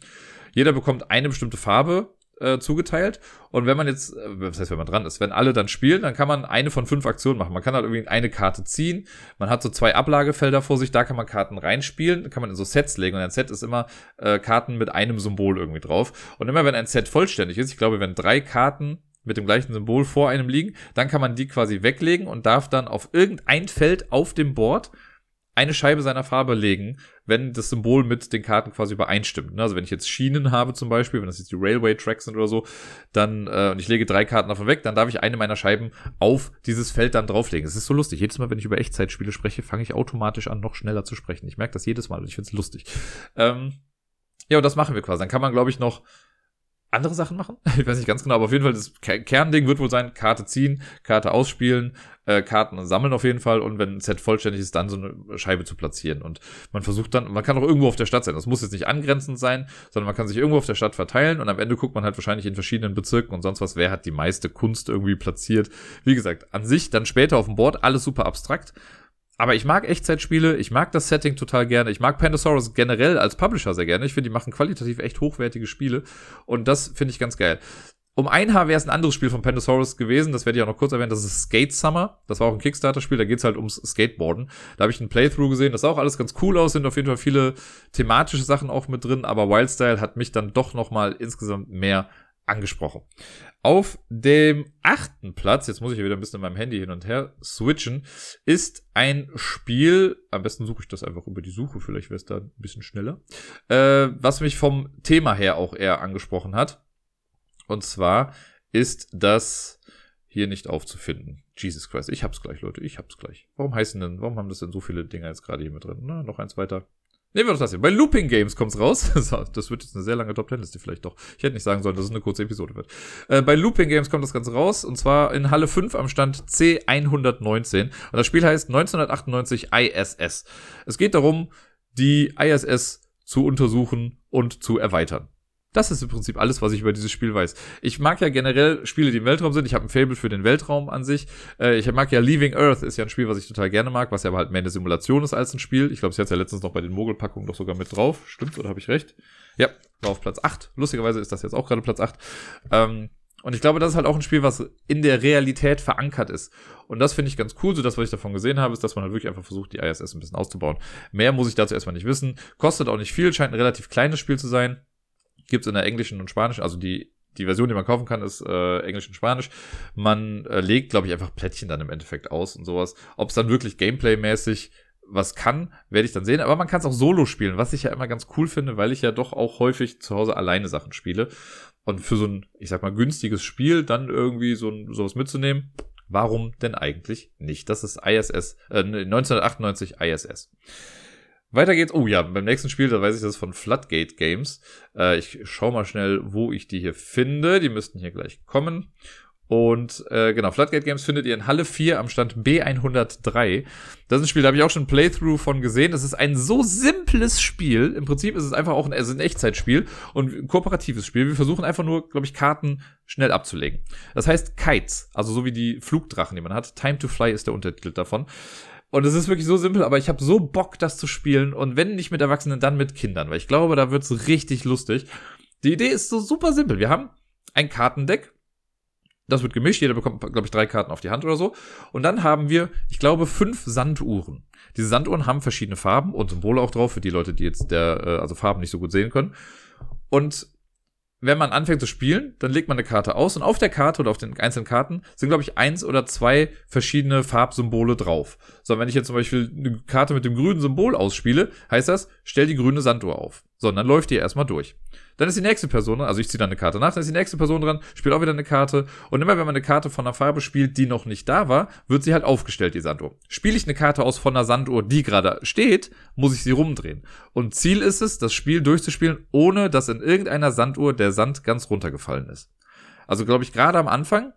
Jeder bekommt eine bestimmte Farbe äh, zugeteilt. Und wenn man jetzt, äh, was heißt, wenn man dran ist, wenn alle dann spielen, dann kann man eine von fünf Aktionen machen. Man kann halt irgendwie eine Karte ziehen. Man hat so zwei Ablagefelder vor sich, da kann man Karten reinspielen, kann man in so Sets legen. Und ein Set ist immer äh, Karten mit einem Symbol irgendwie drauf. Und immer wenn ein Set vollständig ist, ich glaube, wenn drei Karten mit dem gleichen Symbol vor einem liegen, dann kann man die quasi weglegen und darf dann auf irgendein Feld auf dem Board eine Scheibe seiner Farbe legen, wenn das Symbol mit den Karten quasi übereinstimmt. Also wenn ich jetzt Schienen habe zum Beispiel, wenn das jetzt die Railway Tracks sind oder so, dann äh, und ich lege drei Karten davon weg, dann darf ich eine meiner Scheiben auf dieses Feld dann drauflegen. Es ist so lustig. Jedes Mal, wenn ich über Echtzeitspiele spreche, fange ich automatisch an, noch schneller zu sprechen. Ich merke das jedes Mal und ich finde es lustig. Ähm, ja, und das machen wir quasi. Dann kann man, glaube ich, noch andere Sachen machen. Ich weiß nicht ganz genau, aber auf jeden Fall das Kernding wird wohl sein, Karte ziehen, Karte ausspielen, äh, Karten sammeln auf jeden Fall und wenn ein Set vollständig ist, dann so eine Scheibe zu platzieren. Und man versucht dann, man kann auch irgendwo auf der Stadt sein. Das muss jetzt nicht angrenzend sein, sondern man kann sich irgendwo auf der Stadt verteilen und am Ende guckt man halt wahrscheinlich in verschiedenen Bezirken und sonst was, wer hat die meiste Kunst irgendwie platziert. Wie gesagt, an sich dann später auf dem Board alles super abstrakt, aber ich mag Echtzeitspiele, ich mag das Setting total gerne. Ich mag Pandasaurus generell als Publisher sehr gerne. Ich finde, die machen qualitativ echt hochwertige Spiele. Und das finde ich ganz geil. Um ein Haar wäre es ein anderes Spiel von Pandasaurus gewesen, das werde ich auch noch kurz erwähnen, das ist Skate Summer. Das war auch ein Kickstarter-Spiel, da geht es halt ums Skateboarden. Da habe ich einen Playthrough gesehen, das sah auch alles ganz cool aus, sind auf jeden Fall viele thematische Sachen auch mit drin, aber Wildstyle hat mich dann doch nochmal insgesamt mehr angesprochen. Auf dem achten Platz, jetzt muss ich wieder ein bisschen in meinem Handy hin und her switchen, ist ein Spiel, am besten suche ich das einfach über die Suche, vielleicht wäre es da ein bisschen schneller, äh, was mich vom Thema her auch eher angesprochen hat. Und zwar ist das hier nicht aufzufinden. Jesus Christ, ich hab's gleich, Leute, ich hab's gleich. Warum heißen denn, warum haben das denn so viele Dinger jetzt gerade hier mit drin? Na, noch eins weiter. Nehmen wir doch das hier. Bei Looping Games kommt's raus. das wird jetzt eine sehr lange Top Ten Liste vielleicht doch. Ich hätte nicht sagen sollen, dass es eine kurze Episode wird. Äh, bei Looping Games kommt das Ganze raus und zwar in Halle 5 am Stand C119 und das Spiel heißt 1998 ISS. Es geht darum, die ISS zu untersuchen und zu erweitern. Das ist im Prinzip alles, was ich über dieses Spiel weiß. Ich mag ja generell Spiele, die im Weltraum sind. Ich habe ein Fable für den Weltraum an sich. Äh, ich mag ja Leaving Earth, ist ja ein Spiel, was ich total gerne mag, was ja aber halt mehr eine Simulation ist als ein Spiel. Ich glaube, sie hat ja letztens noch bei den Mogelpackungen doch sogar mit drauf. Stimmt's oder habe ich recht? Ja, war auf Platz 8. Lustigerweise ist das jetzt auch gerade Platz 8. Ähm, und ich glaube, das ist halt auch ein Spiel, was in der Realität verankert ist. Und das finde ich ganz cool. So das, was ich davon gesehen habe, ist, dass man halt wirklich einfach versucht, die ISS ein bisschen auszubauen. Mehr muss ich dazu erstmal nicht wissen. Kostet auch nicht viel, scheint ein relativ kleines Spiel zu sein. Gibt's in der englischen und spanischen, also die die Version, die man kaufen kann, ist äh, Englisch und Spanisch. Man äh, legt, glaube ich, einfach Plättchen dann im Endeffekt aus und sowas. Ob es dann wirklich Gameplay-mäßig was kann, werde ich dann sehen. Aber man kann es auch solo spielen, was ich ja immer ganz cool finde, weil ich ja doch auch häufig zu Hause alleine Sachen spiele. Und für so ein, ich sag mal, günstiges Spiel dann irgendwie so ein, sowas mitzunehmen, warum denn eigentlich nicht? Das ist ISS, äh, 1998 ISS. Weiter geht's. Oh ja, beim nächsten Spiel, da weiß ich das von Floodgate Games. Äh, ich schau mal schnell, wo ich die hier finde. Die müssten hier gleich kommen. Und äh, genau, Floodgate Games findet ihr in Halle 4 am Stand B103. Das ist ein Spiel, da habe ich auch schon ein Playthrough von gesehen. Das ist ein so simples Spiel. Im Prinzip ist es einfach auch ein, also ein Echtzeitspiel und ein kooperatives Spiel. Wir versuchen einfach nur, glaube ich, Karten schnell abzulegen. Das heißt Kites, also so wie die Flugdrachen, die man hat. Time to Fly ist der Untertitel davon. Und es ist wirklich so simpel, aber ich habe so Bock, das zu spielen. Und wenn nicht mit Erwachsenen, dann mit Kindern, weil ich glaube, da wird's richtig lustig. Die Idee ist so super simpel. Wir haben ein Kartendeck. Das wird gemischt, jeder bekommt, glaube ich, drei Karten auf die Hand oder so. Und dann haben wir, ich glaube, fünf Sanduhren. Diese Sanduhren haben verschiedene Farben und Symbole auch drauf, für die Leute, die jetzt der, äh, also Farben nicht so gut sehen können. Und wenn man anfängt zu spielen, dann legt man eine Karte aus und auf der Karte oder auf den einzelnen Karten sind, glaube ich, eins oder zwei verschiedene Farbsymbole drauf. So, wenn ich jetzt zum Beispiel eine Karte mit dem grünen Symbol ausspiele, heißt das, stell die grüne Sanduhr auf. So, dann läuft die erstmal durch. Dann ist die nächste Person dran, also ich ziehe dann eine Karte nach, dann ist die nächste Person dran, spielt auch wieder eine Karte. Und immer wenn man eine Karte von einer Farbe spielt, die noch nicht da war, wird sie halt aufgestellt, die Sanduhr. Spiele ich eine Karte aus von einer Sanduhr, die gerade steht, muss ich sie rumdrehen. Und Ziel ist es, das Spiel durchzuspielen, ohne dass in irgendeiner Sanduhr der Sand ganz runtergefallen ist. Also glaube ich, gerade am Anfang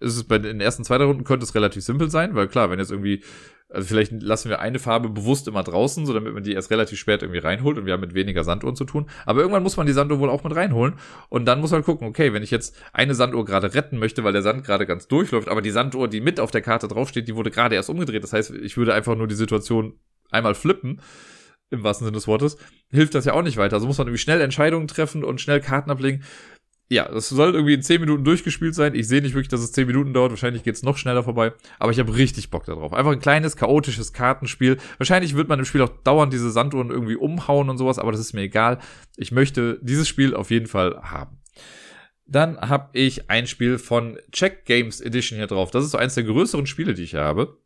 ist es bei den ersten zwei Runden könnte es relativ simpel sein, weil klar, wenn jetzt irgendwie also vielleicht lassen wir eine Farbe bewusst immer draußen, so damit man die erst relativ spät irgendwie reinholt und wir haben mit weniger Sanduhren zu tun. Aber irgendwann muss man die Sanduhr wohl auch mit reinholen und dann muss man gucken, okay, wenn ich jetzt eine Sanduhr gerade retten möchte, weil der Sand gerade ganz durchläuft, aber die Sanduhr, die mit auf der Karte draufsteht, die wurde gerade erst umgedreht. Das heißt, ich würde einfach nur die Situation einmal flippen im wahrsten Sinne des Wortes, hilft das ja auch nicht weiter. Also muss man irgendwie schnell Entscheidungen treffen und schnell Karten ablegen ja, das soll irgendwie in 10 Minuten durchgespielt sein. Ich sehe nicht wirklich, dass es 10 Minuten dauert. Wahrscheinlich geht's noch schneller vorbei. Aber ich habe richtig Bock darauf. Einfach ein kleines, chaotisches Kartenspiel. Wahrscheinlich wird man im Spiel auch dauernd diese Sanduhren irgendwie umhauen und sowas, aber das ist mir egal. Ich möchte dieses Spiel auf jeden Fall haben. Dann habe ich ein Spiel von Check Games Edition hier drauf. Das ist so eins der größeren Spiele, die ich habe.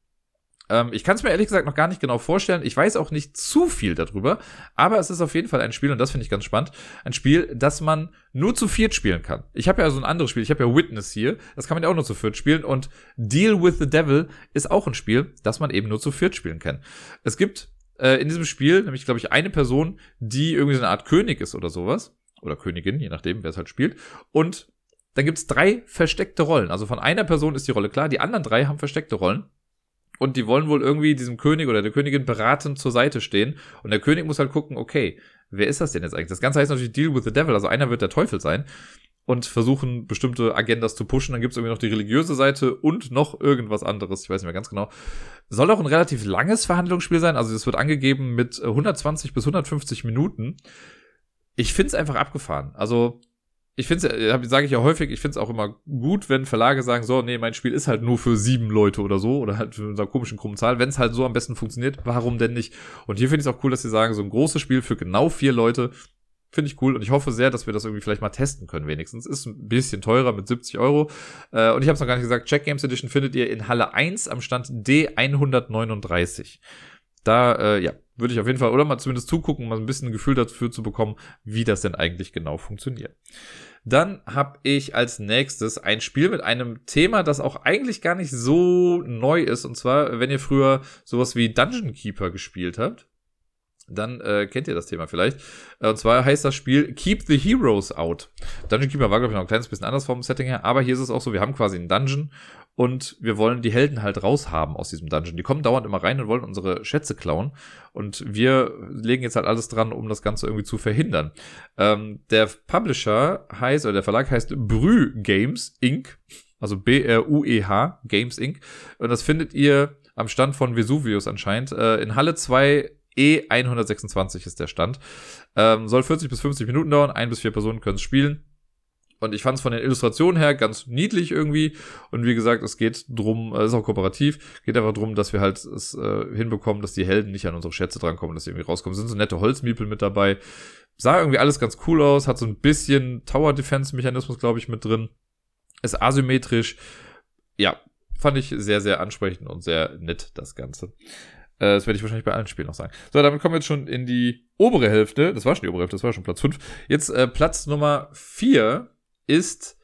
Ähm, ich kann es mir ehrlich gesagt noch gar nicht genau vorstellen. Ich weiß auch nicht zu viel darüber, aber es ist auf jeden Fall ein Spiel, und das finde ich ganz spannend, ein Spiel, das man nur zu viert spielen kann. Ich habe ja so ein anderes Spiel, ich habe ja Witness hier, das kann man ja auch nur zu viert spielen und Deal with the Devil ist auch ein Spiel, das man eben nur zu viert spielen kann. Es gibt äh, in diesem Spiel nämlich, glaube ich, eine Person, die irgendwie so eine Art König ist oder sowas. Oder Königin, je nachdem, wer es halt spielt. Und dann gibt's drei versteckte Rollen. Also von einer Person ist die Rolle klar, die anderen drei haben versteckte Rollen und die wollen wohl irgendwie diesem König oder der Königin beratend zur Seite stehen. Und der König muss halt gucken, okay, wer ist das denn jetzt eigentlich? Das Ganze heißt natürlich Deal with the Devil, also einer wird der Teufel sein und versuchen bestimmte Agendas zu pushen. Dann gibt es irgendwie noch die religiöse Seite und noch irgendwas anderes, ich weiß nicht mehr ganz genau. Soll auch ein relativ langes Verhandlungsspiel sein, also es wird angegeben mit 120 bis 150 Minuten. Ich find's einfach abgefahren. Also ich finde es, sage ich ja häufig, ich finde es auch immer gut, wenn Verlage sagen, so, nee, mein Spiel ist halt nur für sieben Leute oder so, oder halt für unserer komischen krummen Zahl. Wenn es halt so am besten funktioniert, warum denn nicht? Und hier finde ich es auch cool, dass sie sagen, so ein großes Spiel für genau vier Leute, finde ich cool. Und ich hoffe sehr, dass wir das irgendwie vielleicht mal testen können, wenigstens. Ist ein bisschen teurer mit 70 Euro. Äh, und ich habe es noch gar nicht gesagt, Check Games Edition findet ihr in Halle 1 am Stand D139. Da, äh, ja, würde ich auf jeden Fall, oder mal zumindest zugucken, mal ein bisschen ein Gefühl dafür zu bekommen, wie das denn eigentlich genau funktioniert. Dann habe ich als nächstes ein Spiel mit einem Thema, das auch eigentlich gar nicht so neu ist. Und zwar, wenn ihr früher sowas wie Dungeon Keeper gespielt habt, dann äh, kennt ihr das Thema vielleicht. Äh, und zwar heißt das Spiel Keep the Heroes Out. Dungeon Keeper war, glaube ich, noch ein kleines bisschen anders vom Setting her, aber hier ist es auch so, wir haben quasi einen Dungeon und wir wollen die Helden halt raushaben aus diesem Dungeon. Die kommen dauernd immer rein und wollen unsere Schätze klauen. Und wir legen jetzt halt alles dran, um das Ganze irgendwie zu verhindern. Ähm, der Publisher heißt, oder der Verlag heißt Brü Games Inc., also B-R-U-E-H, Games Inc. Und das findet ihr am Stand von Vesuvius anscheinend. Äh, in Halle 2 E126 ist der Stand. Ähm, soll 40 bis 50 Minuten dauern. Ein bis vier Personen können es spielen. Und ich fand es von den Illustrationen her ganz niedlich irgendwie. Und wie gesagt, es geht drum, es ist auch kooperativ, geht einfach drum, dass wir halt es äh, hinbekommen, dass die Helden nicht an unsere Schätze drankommen, dass sie irgendwie rauskommen. Es sind so nette Holzmiepel mit dabei. Sah irgendwie alles ganz cool aus, hat so ein bisschen Tower Defense Mechanismus, glaube ich, mit drin. Ist asymmetrisch. Ja, fand ich sehr, sehr ansprechend und sehr nett, das Ganze. Äh, das werde ich wahrscheinlich bei allen Spielen noch sagen. So, damit kommen wir jetzt schon in die obere Hälfte. Das war schon die obere Hälfte, das war schon Platz 5. Jetzt äh, Platz Nummer 4 ist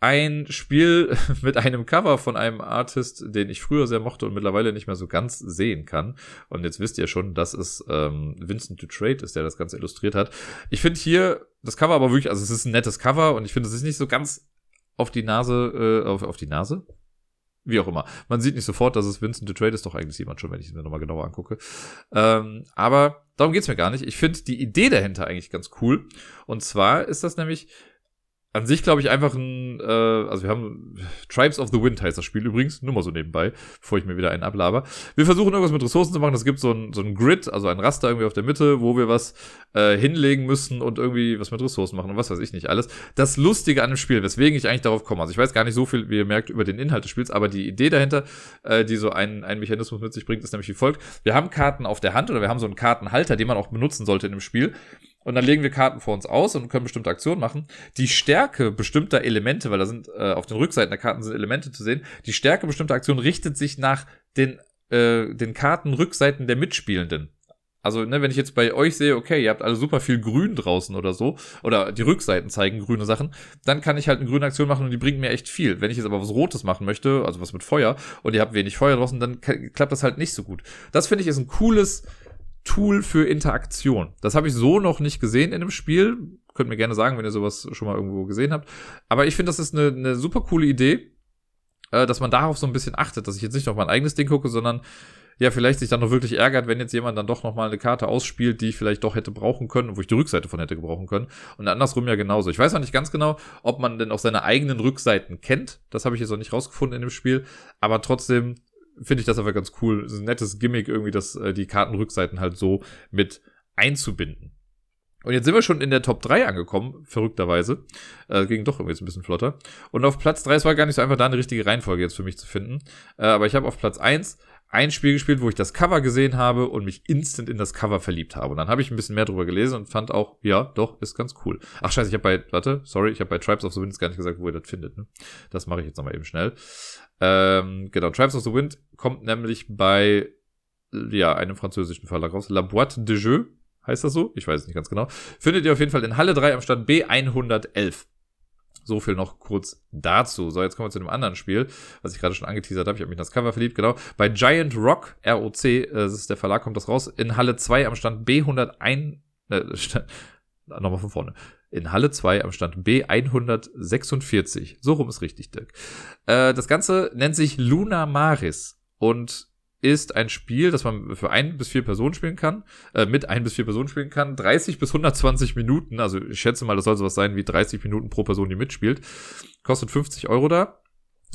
ein Spiel mit einem Cover von einem Artist, den ich früher sehr mochte und mittlerweile nicht mehr so ganz sehen kann. Und jetzt wisst ihr schon, dass es ähm, Vincent Dutrade ist, der das Ganze illustriert hat. Ich finde hier das Cover aber wirklich, also es ist ein nettes Cover und ich finde, es ist nicht so ganz auf die Nase, äh, auf, auf die Nase? Wie auch immer. Man sieht nicht sofort, dass es Vincent Dutrade ist, doch eigentlich jemand schon, wenn ich es mir nochmal genauer angucke. Ähm, aber darum geht's mir gar nicht. Ich finde die Idee dahinter eigentlich ganz cool. Und zwar ist das nämlich an sich, glaube ich, einfach ein, äh, also wir haben Tribes of the Wind heißt das Spiel übrigens, nur mal so nebenbei, bevor ich mir wieder einen ablaber. Wir versuchen irgendwas mit Ressourcen zu machen. Es gibt so ein, so ein Grid, also ein Raster irgendwie auf der Mitte, wo wir was äh, hinlegen müssen und irgendwie was mit Ressourcen machen und was weiß ich nicht alles. Das Lustige an dem Spiel, weswegen ich eigentlich darauf komme, also ich weiß gar nicht so viel, wie ihr merkt, über den Inhalt des Spiels, aber die Idee dahinter, äh, die so einen, einen Mechanismus mit sich bringt, ist nämlich wie folgt. Wir haben Karten auf der Hand oder wir haben so einen Kartenhalter, den man auch benutzen sollte in dem Spiel. Und dann legen wir Karten vor uns aus und können bestimmte Aktionen machen. Die Stärke bestimmter Elemente, weil da sind äh, auf den Rückseiten der Karten sind Elemente zu sehen, die Stärke bestimmter Aktionen richtet sich nach den, äh, den Kartenrückseiten der Mitspielenden. Also, ne, wenn ich jetzt bei euch sehe, okay, ihr habt alle super viel Grün draußen oder so, oder die Rückseiten zeigen grüne Sachen, dann kann ich halt eine grüne Aktion machen und die bringt mir echt viel. Wenn ich jetzt aber was Rotes machen möchte, also was mit Feuer, und ihr habt wenig Feuer draußen, dann klappt das halt nicht so gut. Das finde ich ist ein cooles, Tool für Interaktion. Das habe ich so noch nicht gesehen in dem Spiel. Könnt mir gerne sagen, wenn ihr sowas schon mal irgendwo gesehen habt. Aber ich finde, das ist eine, eine super coole Idee, äh, dass man darauf so ein bisschen achtet, dass ich jetzt nicht auf mein eigenes Ding gucke, sondern ja, vielleicht sich dann noch wirklich ärgert, wenn jetzt jemand dann doch noch mal eine Karte ausspielt, die ich vielleicht doch hätte brauchen können, wo ich die Rückseite von hätte gebrauchen können. Und andersrum ja genauso. Ich weiß noch nicht ganz genau, ob man denn auch seine eigenen Rückseiten kennt. Das habe ich jetzt noch nicht rausgefunden in dem Spiel. Aber trotzdem finde ich das aber ganz cool. Das ist ein nettes Gimmick irgendwie, dass äh, die Kartenrückseiten halt so mit einzubinden. Und jetzt sind wir schon in der Top 3 angekommen, verrückterweise. Äh, ging doch irgendwie jetzt ein bisschen flotter. Und auf Platz 3, es war gar nicht so einfach, da eine richtige Reihenfolge jetzt für mich zu finden. Äh, aber ich habe auf Platz 1 ein Spiel gespielt, wo ich das Cover gesehen habe und mich instant in das Cover verliebt habe. Und dann habe ich ein bisschen mehr drüber gelesen und fand auch, ja, doch, ist ganz cool. Ach scheiße, ich habe bei, warte, sorry, ich habe bei Tribes of the Wind gar nicht gesagt, wo ihr das findet. Ne? Das mache ich jetzt nochmal eben schnell. Ähm, genau, Tribes of the Wind kommt nämlich bei ja, einem französischen Verlag raus. La Boîte de Jeux heißt das so? Ich weiß es nicht ganz genau. Findet ihr auf jeden Fall in Halle 3 am Stand B111. So viel noch kurz dazu. So, jetzt kommen wir zu dem anderen Spiel, was ich gerade schon angeteasert habe. Ich habe mich in das Cover verliebt, genau. Bei Giant Rock, ROC, äh, das ist der Verlag, kommt das raus. In Halle 2 am Stand B101, äh, nochmal von vorne in Halle 2 am Stand B146. So rum ist richtig, Dirk. Äh, das Ganze nennt sich Luna Maris und ist ein Spiel, das man für ein bis vier Personen spielen kann, äh, mit ein bis vier Personen spielen kann, 30 bis 120 Minuten, also ich schätze mal, das soll sowas sein wie 30 Minuten pro Person, die mitspielt. Kostet 50 Euro da.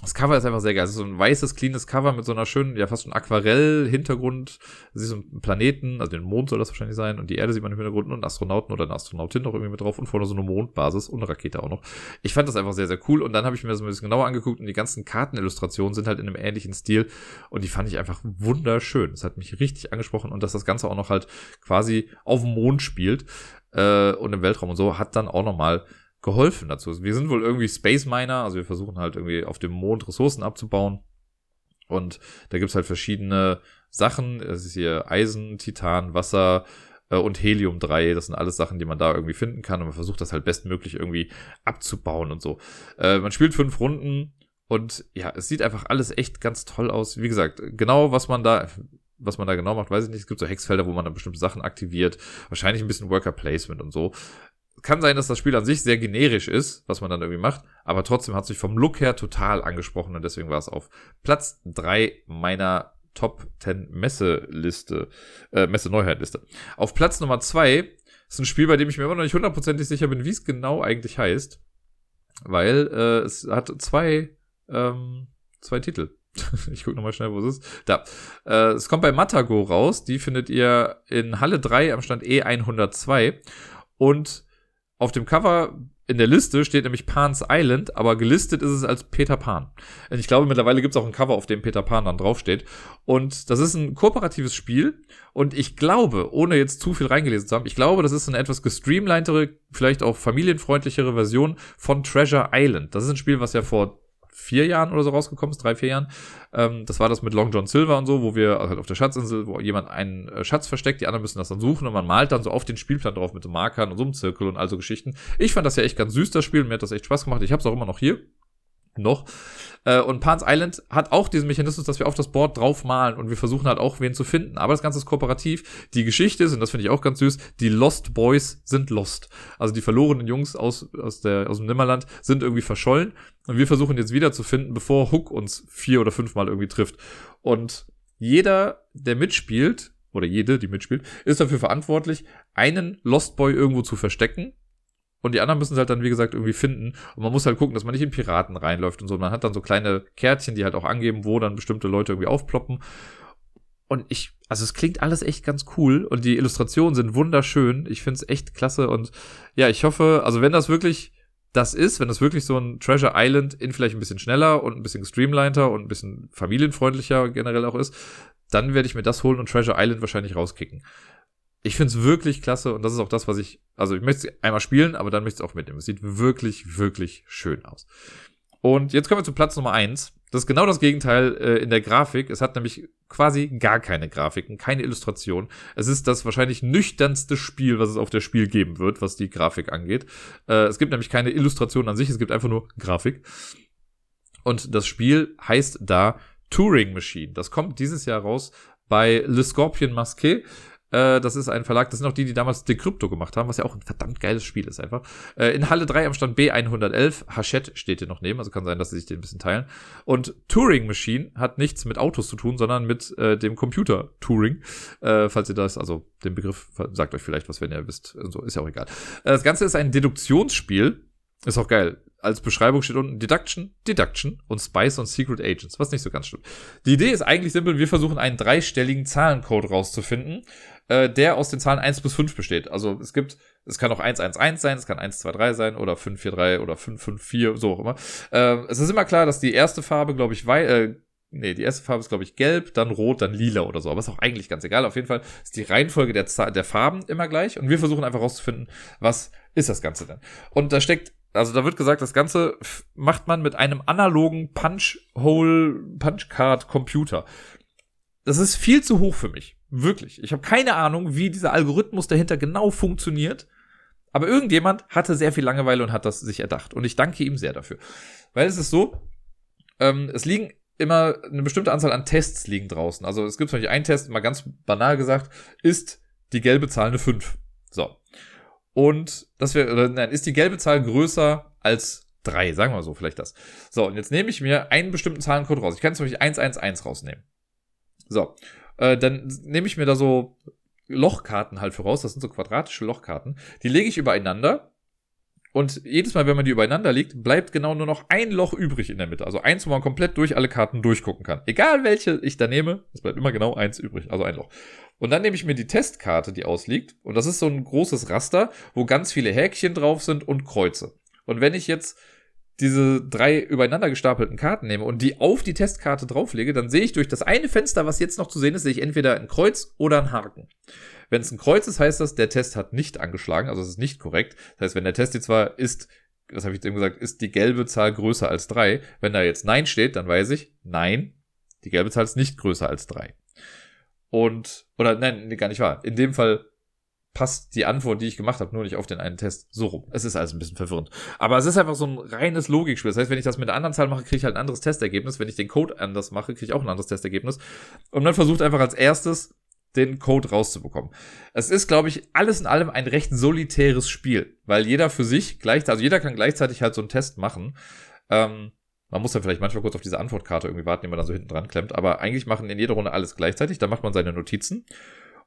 Das Cover ist einfach sehr geil. Es ist so ein weißes, cleanes Cover mit so einer schönen, ja fast ein Aquarell-Hintergrund. Sie ist ein Planeten, also den Mond soll das wahrscheinlich sein. Und die Erde sieht man im Hintergrund und einen Astronauten oder eine Astronautin noch irgendwie mit drauf und vorne so eine Mondbasis und eine Rakete auch noch. Ich fand das einfach sehr, sehr cool. Und dann habe ich mir das ein bisschen genauer angeguckt und die ganzen Kartenillustrationen sind halt in einem ähnlichen Stil. Und die fand ich einfach wunderschön. Das hat mich richtig angesprochen und dass das Ganze auch noch halt quasi auf dem Mond spielt äh, und im Weltraum und so, hat dann auch nochmal geholfen dazu. Wir sind wohl irgendwie Space Miner, also wir versuchen halt irgendwie auf dem Mond Ressourcen abzubauen. Und da gibt's halt verschiedene Sachen. Es ist hier Eisen, Titan, Wasser äh, und Helium 3. Das sind alles Sachen, die man da irgendwie finden kann. Und man versucht das halt bestmöglich irgendwie abzubauen und so. Äh, man spielt fünf Runden und ja, es sieht einfach alles echt ganz toll aus. Wie gesagt, genau was man da, was man da genau macht, weiß ich nicht. Es gibt so Hexfelder, wo man dann bestimmte Sachen aktiviert. Wahrscheinlich ein bisschen Worker Placement und so kann sein, dass das Spiel an sich sehr generisch ist, was man dann irgendwie macht, aber trotzdem hat sich vom Look her total angesprochen und deswegen war es auf Platz drei meiner Top 10 Messeliste, äh, Messe-Neuheit-Liste. Auf Platz Nummer zwei ist ein Spiel, bei dem ich mir immer noch nicht hundertprozentig sicher bin, wie es genau eigentlich heißt, weil äh, es hat zwei, ähm, zwei Titel. ich gucke nochmal schnell, wo es ist. Da. Äh, es kommt bei Matago raus. Die findet ihr in Halle 3 am Stand E102. Und auf dem Cover in der Liste steht nämlich Pan's Island, aber gelistet ist es als Peter Pan. Ich glaube, mittlerweile gibt es auch ein Cover, auf dem Peter Pan dann draufsteht. Und das ist ein kooperatives Spiel. Und ich glaube, ohne jetzt zu viel reingelesen zu haben, ich glaube, das ist eine etwas gestreamlinetere, vielleicht auch familienfreundlichere Version von Treasure Island. Das ist ein Spiel, was ja vor vier Jahren oder so rausgekommen ist, drei, vier Jahren. Ähm, das war das mit Long John Silver und so, wo wir halt auf der Schatzinsel, wo jemand einen äh, Schatz versteckt, die anderen müssen das dann suchen und man malt dann so auf den Spielplan drauf mit so Markern und so einem Zirkel und all so Geschichten. Ich fand das ja echt ganz süß, das Spiel, mir hat das echt Spaß gemacht. Ich habe es auch immer noch hier noch. Äh, und Pan's Island hat auch diesen Mechanismus, dass wir auf das Board draufmalen und wir versuchen halt auch wen zu finden. Aber das Ganze ist kooperativ. Die Geschichte ist, und das finde ich auch ganz süß, die Lost Boys sind lost. Also die verlorenen Jungs aus, aus, der, aus dem Nimmerland sind irgendwie verschollen. Und wir versuchen jetzt wieder zu finden, bevor Hook uns vier oder fünfmal irgendwie trifft. Und jeder, der mitspielt, oder jede, die mitspielt, ist dafür verantwortlich, einen Lost Boy irgendwo zu verstecken und die anderen müssen es halt dann, wie gesagt, irgendwie finden. Und man muss halt gucken, dass man nicht in Piraten reinläuft und so. Man hat dann so kleine Kärtchen, die halt auch angeben, wo dann bestimmte Leute irgendwie aufploppen. Und ich, also es klingt alles echt ganz cool und die Illustrationen sind wunderschön. Ich finde es echt klasse und ja, ich hoffe, also wenn das wirklich das ist, wenn das wirklich so ein Treasure Island in vielleicht ein bisschen schneller und ein bisschen streamliner und ein bisschen familienfreundlicher generell auch ist, dann werde ich mir das holen und Treasure Island wahrscheinlich rauskicken ich finde es wirklich klasse und das ist auch das, was ich, also ich möchte es einmal spielen, aber dann möchte ich es auch mitnehmen. Es sieht wirklich, wirklich schön aus. Und jetzt kommen wir zu Platz Nummer eins. Das ist genau das Gegenteil äh, in der Grafik. Es hat nämlich quasi gar keine Grafiken, keine Illustration. Es ist das wahrscheinlich nüchternste Spiel, was es auf der Spiel geben wird, was die Grafik angeht. Äh, es gibt nämlich keine Illustration an sich, es gibt einfach nur Grafik. Und das Spiel heißt da Turing Machine. Das kommt dieses Jahr raus bei Le Scorpion Masqué. Äh, das ist ein Verlag, das sind auch die, die damals Decrypto gemacht haben, was ja auch ein verdammt geiles Spiel ist einfach. Äh, in Halle 3 am Stand B111, Hachette steht hier noch neben, also kann sein, dass sie sich den ein bisschen teilen. Und Turing Machine hat nichts mit Autos zu tun, sondern mit äh, dem Computer Turing. Äh, falls ihr das, also den Begriff, sagt euch vielleicht was, wenn ihr wisst. So, ist ja auch egal. Äh, das Ganze ist ein Deduktionsspiel. Ist auch geil als Beschreibung steht unten Deduction, Deduction und Spice und Secret Agents, was nicht so ganz stimmt. Die Idee ist eigentlich simpel, wir versuchen einen dreistelligen Zahlencode rauszufinden, äh, der aus den Zahlen 1 bis 5 besteht. Also es gibt, es kann auch 111 sein, es kann 123 sein oder 543 oder 554, so auch immer. Äh, es ist immer klar, dass die erste Farbe, glaube ich, wei äh, Nee, die erste Farbe ist, glaube ich, gelb, dann rot, dann lila oder so. Aber ist auch eigentlich ganz egal. Auf jeden Fall ist die Reihenfolge der, der Farben immer gleich. Und wir versuchen einfach rauszufinden, was ist das Ganze denn. Und da steckt also da wird gesagt, das Ganze macht man mit einem analogen Punch-Hole, Punch-Card-Computer. Das ist viel zu hoch für mich. Wirklich. Ich habe keine Ahnung, wie dieser Algorithmus dahinter genau funktioniert. Aber irgendjemand hatte sehr viel Langeweile und hat das sich erdacht. Und ich danke ihm sehr dafür. Weil es ist so, ähm, es liegen immer eine bestimmte Anzahl an Tests liegen draußen. Also es gibt Beispiel einen Test, mal ganz banal gesagt, ist die gelbe Zahl eine 5. So. Und das wäre, oder nein, ist die gelbe Zahl größer als 3, sagen wir so, vielleicht das. So, und jetzt nehme ich mir einen bestimmten Zahlencode raus. Ich kann zum Beispiel 111 rausnehmen. So, äh, dann nehme ich mir da so Lochkarten halt für raus. Das sind so quadratische Lochkarten. Die lege ich übereinander. Und jedes Mal, wenn man die übereinander legt, bleibt genau nur noch ein Loch übrig in der Mitte. Also eins, wo man komplett durch alle Karten durchgucken kann. Egal welche ich da nehme, es bleibt immer genau eins übrig. Also ein Loch. Und dann nehme ich mir die Testkarte, die ausliegt. Und das ist so ein großes Raster, wo ganz viele Häkchen drauf sind und Kreuze. Und wenn ich jetzt diese drei übereinander gestapelten Karten nehme und die auf die Testkarte drauflege, dann sehe ich durch das eine Fenster, was jetzt noch zu sehen ist, sehe ich entweder ein Kreuz oder ein Haken. Wenn es ein Kreuz ist, heißt das, der Test hat nicht angeschlagen, also es ist nicht korrekt. Das heißt, wenn der Test jetzt war, ist, was habe ich eben gesagt, ist die gelbe Zahl größer als drei. Wenn da jetzt Nein steht, dann weiß ich, nein, die gelbe Zahl ist nicht größer als drei. Und, oder nein, gar nicht wahr. In dem Fall passt die Antwort, die ich gemacht habe, nur nicht auf den einen Test so rum. Es ist alles ein bisschen verwirrend. Aber es ist einfach so ein reines Logikspiel. Das heißt, wenn ich das mit einer anderen Zahl mache, kriege ich halt ein anderes Testergebnis. Wenn ich den Code anders mache, kriege ich auch ein anderes Testergebnis. Und man versucht einfach als erstes den Code rauszubekommen. Es ist, glaube ich, alles in allem ein recht solitäres Spiel, weil jeder für sich gleich, also jeder kann gleichzeitig halt so einen Test machen. Ähm, man muss dann vielleicht manchmal kurz auf diese Antwortkarte irgendwie warten, die man dann so hinten dran klemmt. Aber eigentlich machen in jeder Runde alles gleichzeitig. Da macht man seine Notizen.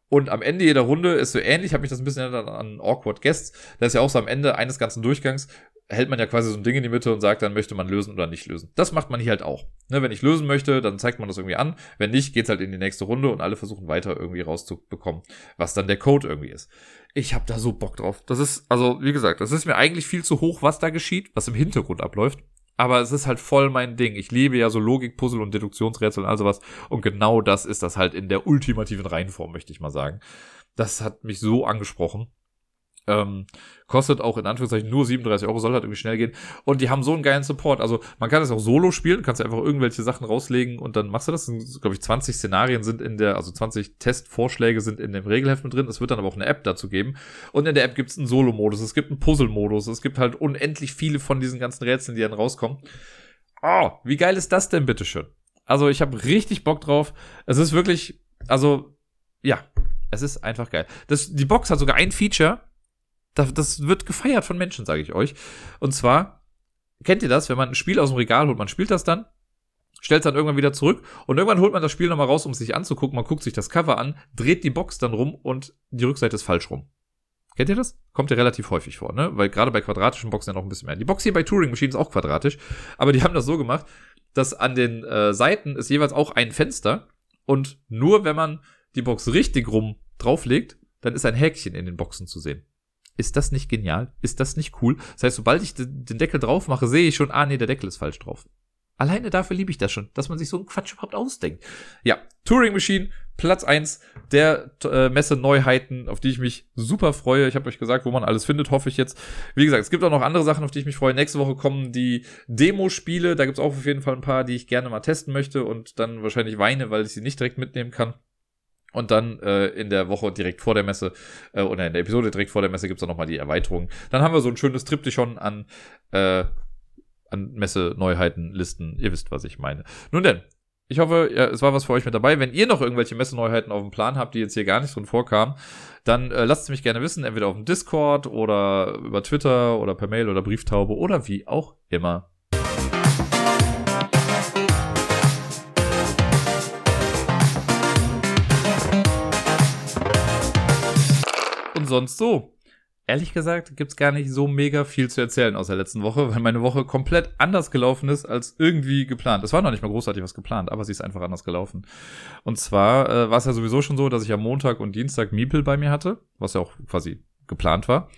Und am Ende jeder Runde ist so ähnlich, habe ich das ein bisschen an, an Awkward Guests. Da ist ja auch so am Ende eines ganzen Durchgangs, hält man ja quasi so ein Ding in die Mitte und sagt, dann möchte man lösen oder nicht lösen. Das macht man hier halt auch. Ne, wenn ich lösen möchte, dann zeigt man das irgendwie an. Wenn nicht, geht's halt in die nächste Runde und alle versuchen weiter irgendwie rauszubekommen, was dann der Code irgendwie ist. Ich habe da so Bock drauf. Das ist, also wie gesagt, das ist mir eigentlich viel zu hoch, was da geschieht, was im Hintergrund abläuft aber es ist halt voll mein Ding. Ich liebe ja so Logikpuzzle und Deduktionsrätsel und all sowas. Und genau das ist das halt in der ultimativen Reihenform, möchte ich mal sagen. Das hat mich so angesprochen. Ähm, kostet auch in Anführungszeichen nur 37 Euro, soll halt irgendwie schnell gehen. Und die haben so einen geilen Support. Also man kann das auch solo spielen, kannst einfach irgendwelche Sachen rauslegen und dann machst du das. Glaube ich, 20 Szenarien sind in der, also 20 Testvorschläge sind in dem Regelheft mit drin. Es wird dann aber auch eine App dazu geben. Und in der App gibt es einen Solo-Modus, es gibt einen Puzzle-Modus, es gibt halt unendlich viele von diesen ganzen Rätseln, die dann rauskommen. Oh, wie geil ist das denn, bitteschön? Also ich habe richtig Bock drauf. Es ist wirklich, also ja, es ist einfach geil. Das, die Box hat sogar ein Feature, das wird gefeiert von Menschen, sage ich euch. Und zwar, kennt ihr das, wenn man ein Spiel aus dem Regal holt, man spielt das dann, stellt es dann irgendwann wieder zurück und irgendwann holt man das Spiel nochmal raus, um es sich anzugucken, man guckt sich das Cover an, dreht die Box dann rum und die Rückseite ist falsch rum. Kennt ihr das? Kommt ja relativ häufig vor, ne? Weil gerade bei quadratischen Boxen ja noch ein bisschen mehr. Die Box hier bei Touring Machine ist auch quadratisch, aber die haben das so gemacht, dass an den äh, Seiten ist jeweils auch ein Fenster und nur wenn man die Box richtig rum drauflegt, dann ist ein Häkchen in den Boxen zu sehen. Ist das nicht genial? Ist das nicht cool? Das heißt, sobald ich den Deckel drauf mache, sehe ich schon, ah nee, der Deckel ist falsch drauf. Alleine dafür liebe ich das schon, dass man sich so einen Quatsch überhaupt ausdenkt. Ja, Touring Machine, Platz eins der äh, Messe Neuheiten, auf die ich mich super freue. Ich habe euch gesagt, wo man alles findet, hoffe ich jetzt. Wie gesagt, es gibt auch noch andere Sachen, auf die ich mich freue. Nächste Woche kommen die Demo-Spiele. Da gibt's auch auf jeden Fall ein paar, die ich gerne mal testen möchte und dann wahrscheinlich weine, weil ich sie nicht direkt mitnehmen kann. Und dann äh, in der Woche direkt vor der Messe äh, oder in der Episode direkt vor der Messe gibt's dann nochmal die Erweiterung. Dann haben wir so ein schönes Triptychon an, äh, an Messe-Neuheiten, Listen. Ihr wisst, was ich meine. Nun denn, ich hoffe, ja, es war was für euch mit dabei. Wenn ihr noch irgendwelche Messeneuheiten auf dem Plan habt, die jetzt hier gar nicht drin vorkamen, dann äh, lasst es mich gerne wissen, entweder auf dem Discord oder über Twitter oder per Mail oder Brieftaube oder wie auch immer. Sonst so ehrlich gesagt gibt's gar nicht so mega viel zu erzählen aus der letzten Woche, weil meine Woche komplett anders gelaufen ist als irgendwie geplant. Es war noch nicht mal großartig was geplant, aber sie ist einfach anders gelaufen. Und zwar äh, war es ja sowieso schon so, dass ich am Montag und Dienstag Miepel bei mir hatte, was ja auch quasi geplant war.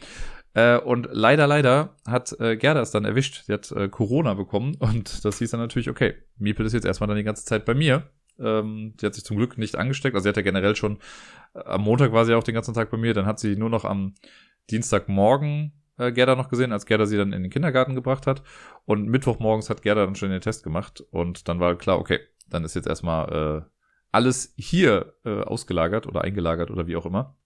Äh, und leider, leider hat äh, Gerda es dann erwischt. Sie hat äh, Corona bekommen und das hieß dann natürlich, okay, Miepel ist jetzt erstmal dann die ganze Zeit bei mir. Ähm, die hat sich zum Glück nicht angesteckt. Also sie hat ja generell schon, am Montag war sie auch den ganzen Tag bei mir. Dann hat sie nur noch am Dienstagmorgen äh, Gerda noch gesehen, als Gerda sie dann in den Kindergarten gebracht hat. Und Mittwochmorgens hat Gerda dann schon den Test gemacht. Und dann war klar, okay, dann ist jetzt erstmal äh, alles hier äh, ausgelagert oder eingelagert oder wie auch immer.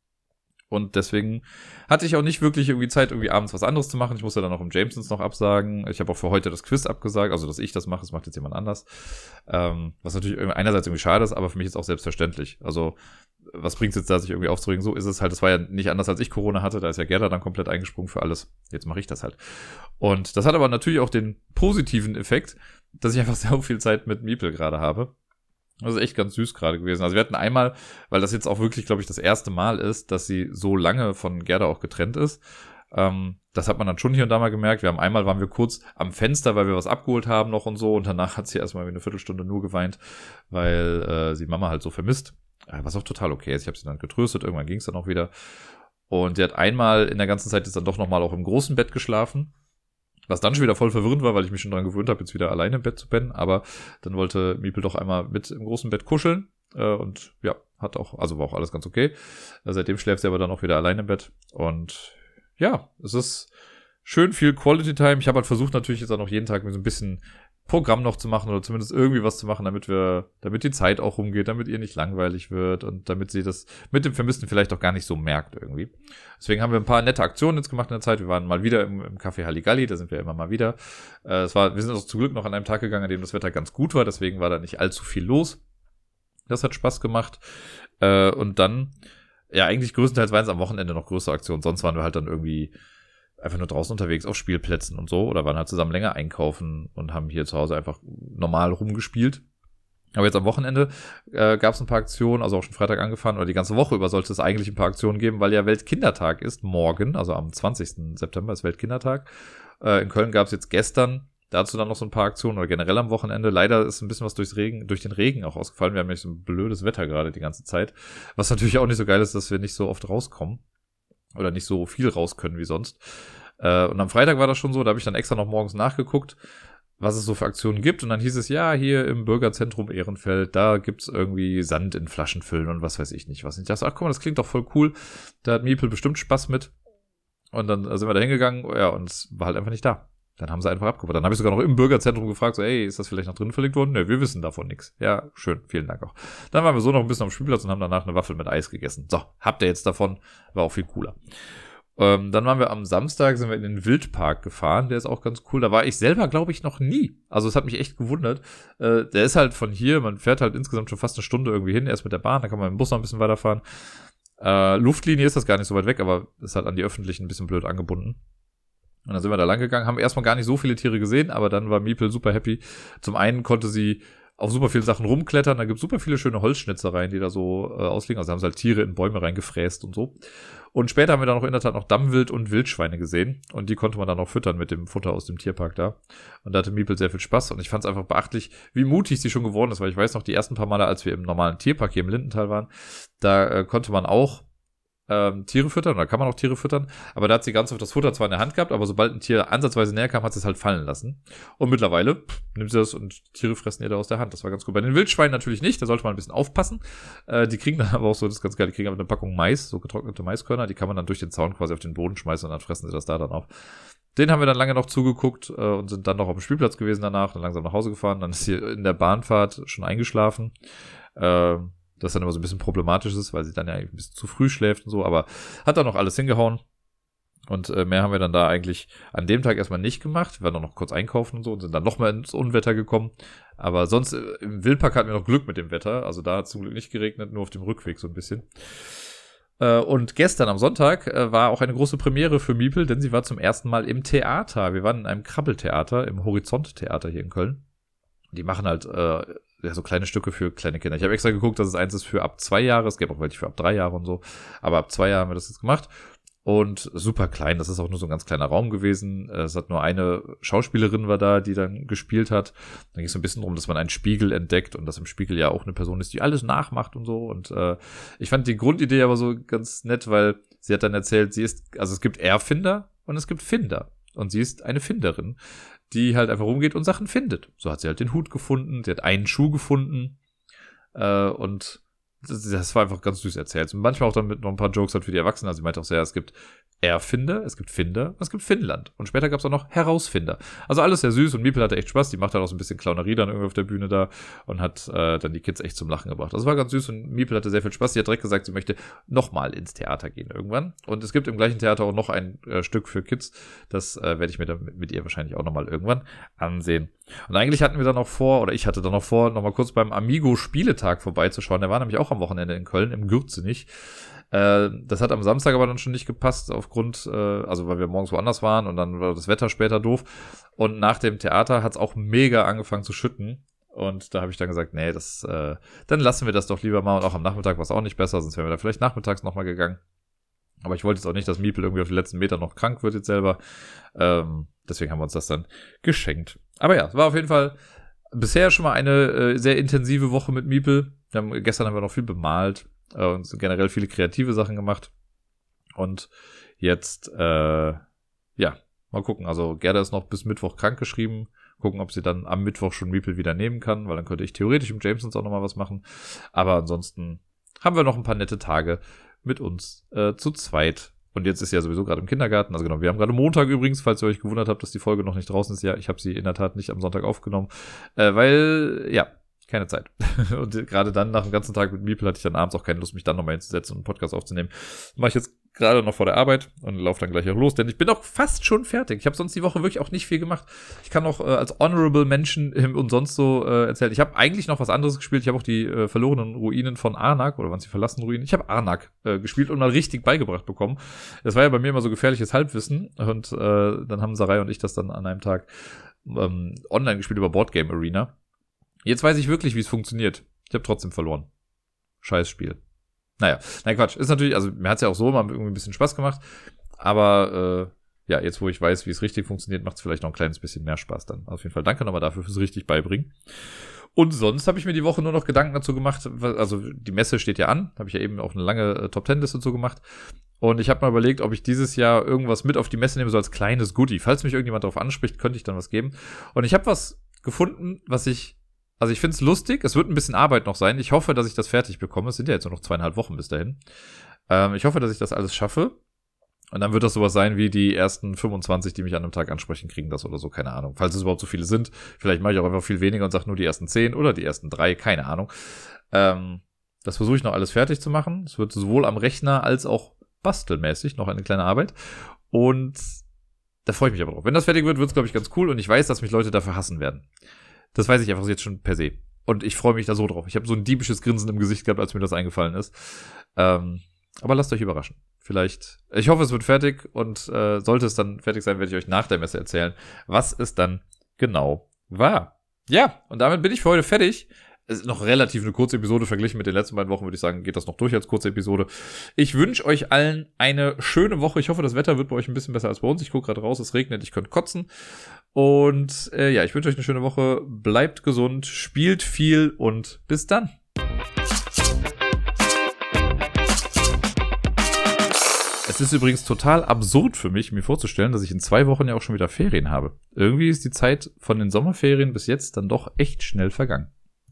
Und deswegen hatte ich auch nicht wirklich irgendwie Zeit, irgendwie abends was anderes zu machen. Ich musste dann auch im Jamesons noch absagen. Ich habe auch für heute das Quiz abgesagt, also dass ich das mache, das macht jetzt jemand anders. Ähm, was natürlich einerseits irgendwie schade ist, aber für mich ist auch selbstverständlich. Also was bringt es jetzt da, sich irgendwie aufzuregen? So ist es halt. Das war ja nicht anders, als ich Corona hatte. Da ist ja Gerda dann komplett eingesprungen für alles. Jetzt mache ich das halt. Und das hat aber natürlich auch den positiven Effekt, dass ich einfach sehr viel Zeit mit Miepel gerade habe. Das ist echt ganz süß gerade gewesen. Also wir hatten einmal, weil das jetzt auch wirklich, glaube ich, das erste Mal ist, dass sie so lange von Gerda auch getrennt ist. Ähm, das hat man dann schon hier und da mal gemerkt. Wir haben einmal waren wir kurz am Fenster, weil wir was abgeholt haben noch und so. Und danach hat sie erstmal eine Viertelstunde nur geweint, weil äh, sie Mama halt so vermisst. Äh, was auch total okay ist. Ich habe sie dann getröstet, irgendwann ging es dann auch wieder. Und sie hat einmal in der ganzen Zeit jetzt dann doch nochmal auch im großen Bett geschlafen. Was dann schon wieder voll verwirrend war, weil ich mich schon dran gewöhnt habe, jetzt wieder alleine im Bett zu pennen. Aber dann wollte Miepel doch einmal mit im großen Bett kuscheln. Äh, und ja, hat auch, also war auch alles ganz okay. Äh, seitdem schläft sie aber dann auch wieder alleine im Bett. Und ja, es ist schön viel Quality Time. Ich habe halt versucht natürlich jetzt auch noch jeden Tag so ein bisschen Programm noch zu machen oder zumindest irgendwie was zu machen, damit wir, damit die Zeit auch rumgeht, damit ihr nicht langweilig wird und damit sie das mit dem Vermissten vielleicht auch gar nicht so merkt irgendwie. Deswegen haben wir ein paar nette Aktionen jetzt gemacht in der Zeit. Wir waren mal wieder im, im Café Halligalli, da sind wir immer mal wieder. Äh, es war, wir sind auch zum Glück noch an einem Tag gegangen, an dem das Wetter ganz gut war, deswegen war da nicht allzu viel los. Das hat Spaß gemacht. Äh, und dann, ja, eigentlich größtenteils waren es am Wochenende noch größere Aktionen, sonst waren wir halt dann irgendwie einfach nur draußen unterwegs auf Spielplätzen und so oder waren halt zusammen länger einkaufen und haben hier zu Hause einfach normal rumgespielt. Aber jetzt am Wochenende äh, gab es ein paar Aktionen, also auch schon Freitag angefangen, oder die ganze Woche über sollte es eigentlich ein paar Aktionen geben, weil ja Weltkindertag ist, morgen, also am 20. September ist Weltkindertag. Äh, in Köln gab es jetzt gestern dazu dann noch so ein paar Aktionen oder generell am Wochenende. Leider ist ein bisschen was durchs Regen, durch den Regen auch ausgefallen. Wir haben nämlich so ein blödes Wetter gerade die ganze Zeit. Was natürlich auch nicht so geil ist, dass wir nicht so oft rauskommen oder nicht so viel raus können wie sonst. Äh, und am Freitag war das schon so, da habe ich dann extra noch morgens nachgeguckt, was es so für Aktionen gibt. Und dann hieß es, ja, hier im Bürgerzentrum Ehrenfeld, da gibt's irgendwie Sand in Flaschen füllen und was weiß ich nicht. Was ich dachte, ach guck mal, das klingt doch voll cool. Da hat Miepel bestimmt Spaß mit. Und dann sind wir da hingegangen, ja, und es war halt einfach nicht da. Dann haben sie einfach abgebaut. Dann habe ich sogar noch im Bürgerzentrum gefragt, so, ey, ist das vielleicht noch drin verlegt worden? Ne, wir wissen davon nichts. Ja, schön, vielen Dank auch. Dann waren wir so noch ein bisschen am Spielplatz und haben danach eine Waffel mit Eis gegessen. So, habt ihr jetzt davon? War auch viel cooler. Ähm, dann waren wir am Samstag, sind wir in den Wildpark gefahren, der ist auch ganz cool. Da war ich selber, glaube ich, noch nie. Also es hat mich echt gewundert. Äh, der ist halt von hier, man fährt halt insgesamt schon fast eine Stunde irgendwie hin, erst mit der Bahn, dann kann man mit dem Bus noch ein bisschen weiterfahren. Äh, Luftlinie ist das gar nicht so weit weg, aber ist halt an die öffentlichen ein bisschen blöd angebunden. Und dann sind wir da lang gegangen, haben erstmal gar nicht so viele Tiere gesehen, aber dann war Miepel super happy. Zum einen konnte sie auf super vielen Sachen rumklettern. Da gibt es super viele schöne Holzschnitzereien, die da so äh, ausliegen. Also haben sie halt Tiere in Bäume reingefräst und so. Und später haben wir dann noch in der Tat noch Dammwild und Wildschweine gesehen. Und die konnte man dann auch füttern mit dem Futter aus dem Tierpark da. Und da hatte Miepel sehr viel Spaß. Und ich fand es einfach beachtlich, wie mutig sie schon geworden ist. Weil ich weiß noch, die ersten paar Male, als wir im normalen Tierpark hier im Lindental waren, da äh, konnte man auch ähm, Tiere füttern, oder kann man auch Tiere füttern, aber da hat sie ganz oft das Futter zwar in der Hand gehabt, aber sobald ein Tier ansatzweise näher kam, hat sie es halt fallen lassen. Und mittlerweile pff, nimmt sie das und Tiere fressen ihr da aus der Hand. Das war ganz gut. Bei den Wildschweinen natürlich nicht, da sollte man ein bisschen aufpassen. Äh, die kriegen dann aber auch so, das ist ganz geil, die kriegen aber eine Packung Mais, so getrocknete Maiskörner, die kann man dann durch den Zaun quasi auf den Boden schmeißen und dann fressen sie das da dann auf. Den haben wir dann lange noch zugeguckt äh, und sind dann noch auf dem Spielplatz gewesen danach, dann langsam nach Hause gefahren, dann ist hier in der Bahnfahrt schon eingeschlafen. Äh, das dann immer so ein bisschen problematisch ist, weil sie dann ja ein bisschen zu früh schläft und so, aber hat dann noch alles hingehauen. Und äh, mehr haben wir dann da eigentlich an dem Tag erstmal nicht gemacht. Wir waren noch kurz einkaufen und so und sind dann nochmal ins Unwetter gekommen. Aber sonst äh, im Wildpark hatten wir noch Glück mit dem Wetter. Also da hat es zum Glück nicht geregnet, nur auf dem Rückweg so ein bisschen. Äh, und gestern am Sonntag war auch eine große Premiere für Miepel, denn sie war zum ersten Mal im Theater. Wir waren in einem Krabbeltheater, im Horizont-Theater hier in Köln. Die machen halt ja, so kleine Stücke für kleine Kinder. Ich habe extra geguckt, dass es eins ist für ab zwei Jahre. Es gäbe auch welche für ab drei Jahre und so. Aber ab zwei Jahren haben wir das jetzt gemacht. Und super klein. Das ist auch nur so ein ganz kleiner Raum gewesen. Es hat nur eine Schauspielerin war da, die dann gespielt hat. Dann ging es so ein bisschen darum, dass man einen Spiegel entdeckt und dass im Spiegel ja auch eine Person ist, die alles nachmacht und so. Und äh, ich fand die Grundidee aber so ganz nett, weil sie hat dann erzählt, sie ist, also es gibt Erfinder und es gibt Finder. Und sie ist eine Finderin die halt einfach rumgeht und Sachen findet. So hat sie halt den Hut gefunden, sie hat einen Schuh gefunden äh, und das, das, war einfach ganz süß erzählt. Und manchmal auch dann mit noch ein paar Jokes halt für die Erwachsenen. Also sie meinte auch sehr, es gibt Erfinder, es gibt Finder es gibt Finnland. Und später gab es auch noch Herausfinder. Also alles sehr süß und Miepel hatte echt Spaß. Die macht halt auch so ein bisschen Clownerie dann irgendwie auf der Bühne da und hat äh, dann die Kids echt zum Lachen gebracht. Das war ganz süß und Miepel hatte sehr viel Spaß. Sie hat direkt gesagt, sie möchte nochmal ins Theater gehen irgendwann. Und es gibt im gleichen Theater auch noch ein äh, Stück für Kids. Das äh, werde ich mir dann mit, ihr wahrscheinlich auch nochmal irgendwann ansehen. Und eigentlich hatten wir dann noch vor, oder ich hatte dann noch vor, nochmal kurz beim Amigo Spieletag vorbeizuschauen. Der war nämlich auch am Wochenende in Köln, im Gürzenich. Äh, das hat am Samstag aber dann schon nicht gepasst, aufgrund, äh, also weil wir morgens woanders waren und dann war das Wetter später doof. Und nach dem Theater hat es auch mega angefangen zu schütten. Und da habe ich dann gesagt, nee, das, äh, dann lassen wir das doch lieber mal. Und auch am Nachmittag war es auch nicht besser, sonst wären wir da vielleicht nachmittags nochmal gegangen. Aber ich wollte jetzt auch nicht, dass Miepel irgendwie auf die letzten Meter noch krank wird jetzt selber. Ähm, deswegen haben wir uns das dann geschenkt. Aber ja, es war auf jeden Fall bisher schon mal eine äh, sehr intensive Woche mit Miepel. Haben, gestern haben wir noch viel bemalt äh, und generell viele kreative Sachen gemacht. Und jetzt, äh, ja, mal gucken. Also Gerda ist noch bis Mittwoch krank geschrieben. Gucken, ob sie dann am Mittwoch schon Miepel wieder nehmen kann, weil dann könnte ich theoretisch im Jamesons auch nochmal was machen. Aber ansonsten haben wir noch ein paar nette Tage mit uns äh, zu zweit. Und jetzt ist ja sowieso gerade im Kindergarten. Also genau, wir haben gerade Montag übrigens, falls ihr euch gewundert habt, dass die Folge noch nicht draußen ist. Ja, ich habe sie in der Tat nicht am Sonntag aufgenommen, äh, weil, ja, keine Zeit. und gerade dann nach dem ganzen Tag mit Miepel hatte ich dann abends auch keine Lust, mich dann nochmal hinzusetzen und einen Podcast aufzunehmen. Mache ich jetzt gerade noch vor der Arbeit und laufe dann gleich auch los, denn ich bin auch fast schon fertig. Ich habe sonst die Woche wirklich auch nicht viel gemacht. Ich kann auch äh, als Honorable Menschen und sonst so äh, erzählen. Ich habe eigentlich noch was anderes gespielt. Ich habe auch die äh, verlorenen Ruinen von Arnak oder waren sie verlassenen Ruinen? Ich habe Arnak äh, gespielt und mal richtig beigebracht bekommen. Das war ja bei mir immer so gefährliches Halbwissen und äh, dann haben Sarai und ich das dann an einem Tag ähm, online gespielt über Boardgame Arena. Jetzt weiß ich wirklich, wie es funktioniert. Ich habe trotzdem verloren. Scheiß Spiel. Naja, nein, Quatsch. Ist natürlich, also mir hat's ja auch so mal irgendwie ein bisschen Spaß gemacht. Aber äh, ja, jetzt wo ich weiß, wie es richtig funktioniert, macht es vielleicht noch ein kleines bisschen mehr Spaß dann. Auf jeden Fall danke nochmal dafür fürs richtig beibringen. Und sonst habe ich mir die Woche nur noch Gedanken dazu gemacht. Also die Messe steht ja an, habe ich ja eben auch eine lange äh, Top Ten Liste dazu gemacht. Und ich habe mal überlegt, ob ich dieses Jahr irgendwas mit auf die Messe nehme, so als kleines Goodie. Falls mich irgendjemand darauf anspricht, könnte ich dann was geben. Und ich habe was gefunden, was ich also ich finde es lustig, es wird ein bisschen Arbeit noch sein. Ich hoffe, dass ich das fertig bekomme. Es sind ja jetzt nur noch zweieinhalb Wochen bis dahin. Ähm, ich hoffe, dass ich das alles schaffe. Und dann wird das sowas sein wie die ersten 25, die mich an einem Tag ansprechen, kriegen das oder so, keine Ahnung. Falls es überhaupt so viele sind. Vielleicht mache ich auch einfach viel weniger und sage nur die ersten 10 oder die ersten drei, keine Ahnung. Ähm, das versuche ich noch alles fertig zu machen. Es wird sowohl am Rechner als auch bastelmäßig noch eine kleine Arbeit. Und da freue ich mich aber drauf. Wenn das fertig wird, wird es, glaube ich, ganz cool. Und ich weiß, dass mich Leute dafür hassen werden. Das weiß ich einfach jetzt schon per se. Und ich freue mich da so drauf. Ich habe so ein diebisches Grinsen im Gesicht gehabt, als mir das eingefallen ist. Ähm, aber lasst euch überraschen. Vielleicht. Ich hoffe, es wird fertig und äh, sollte es dann fertig sein, werde ich euch nach der Messe erzählen, was es dann genau war. Ja, und damit bin ich für heute fertig. Es ist noch relativ eine kurze Episode verglichen mit den letzten beiden Wochen, würde ich sagen, geht das noch durch als kurze Episode. Ich wünsche euch allen eine schöne Woche. Ich hoffe, das Wetter wird bei euch ein bisschen besser als bei uns. Ich gucke gerade raus, es regnet, ich könnte kotzen. Und äh, ja, ich wünsche euch eine schöne Woche. Bleibt gesund, spielt viel und bis dann. Es ist übrigens total absurd für mich, mir vorzustellen, dass ich in zwei Wochen ja auch schon wieder Ferien habe. Irgendwie ist die Zeit von den Sommerferien bis jetzt dann doch echt schnell vergangen.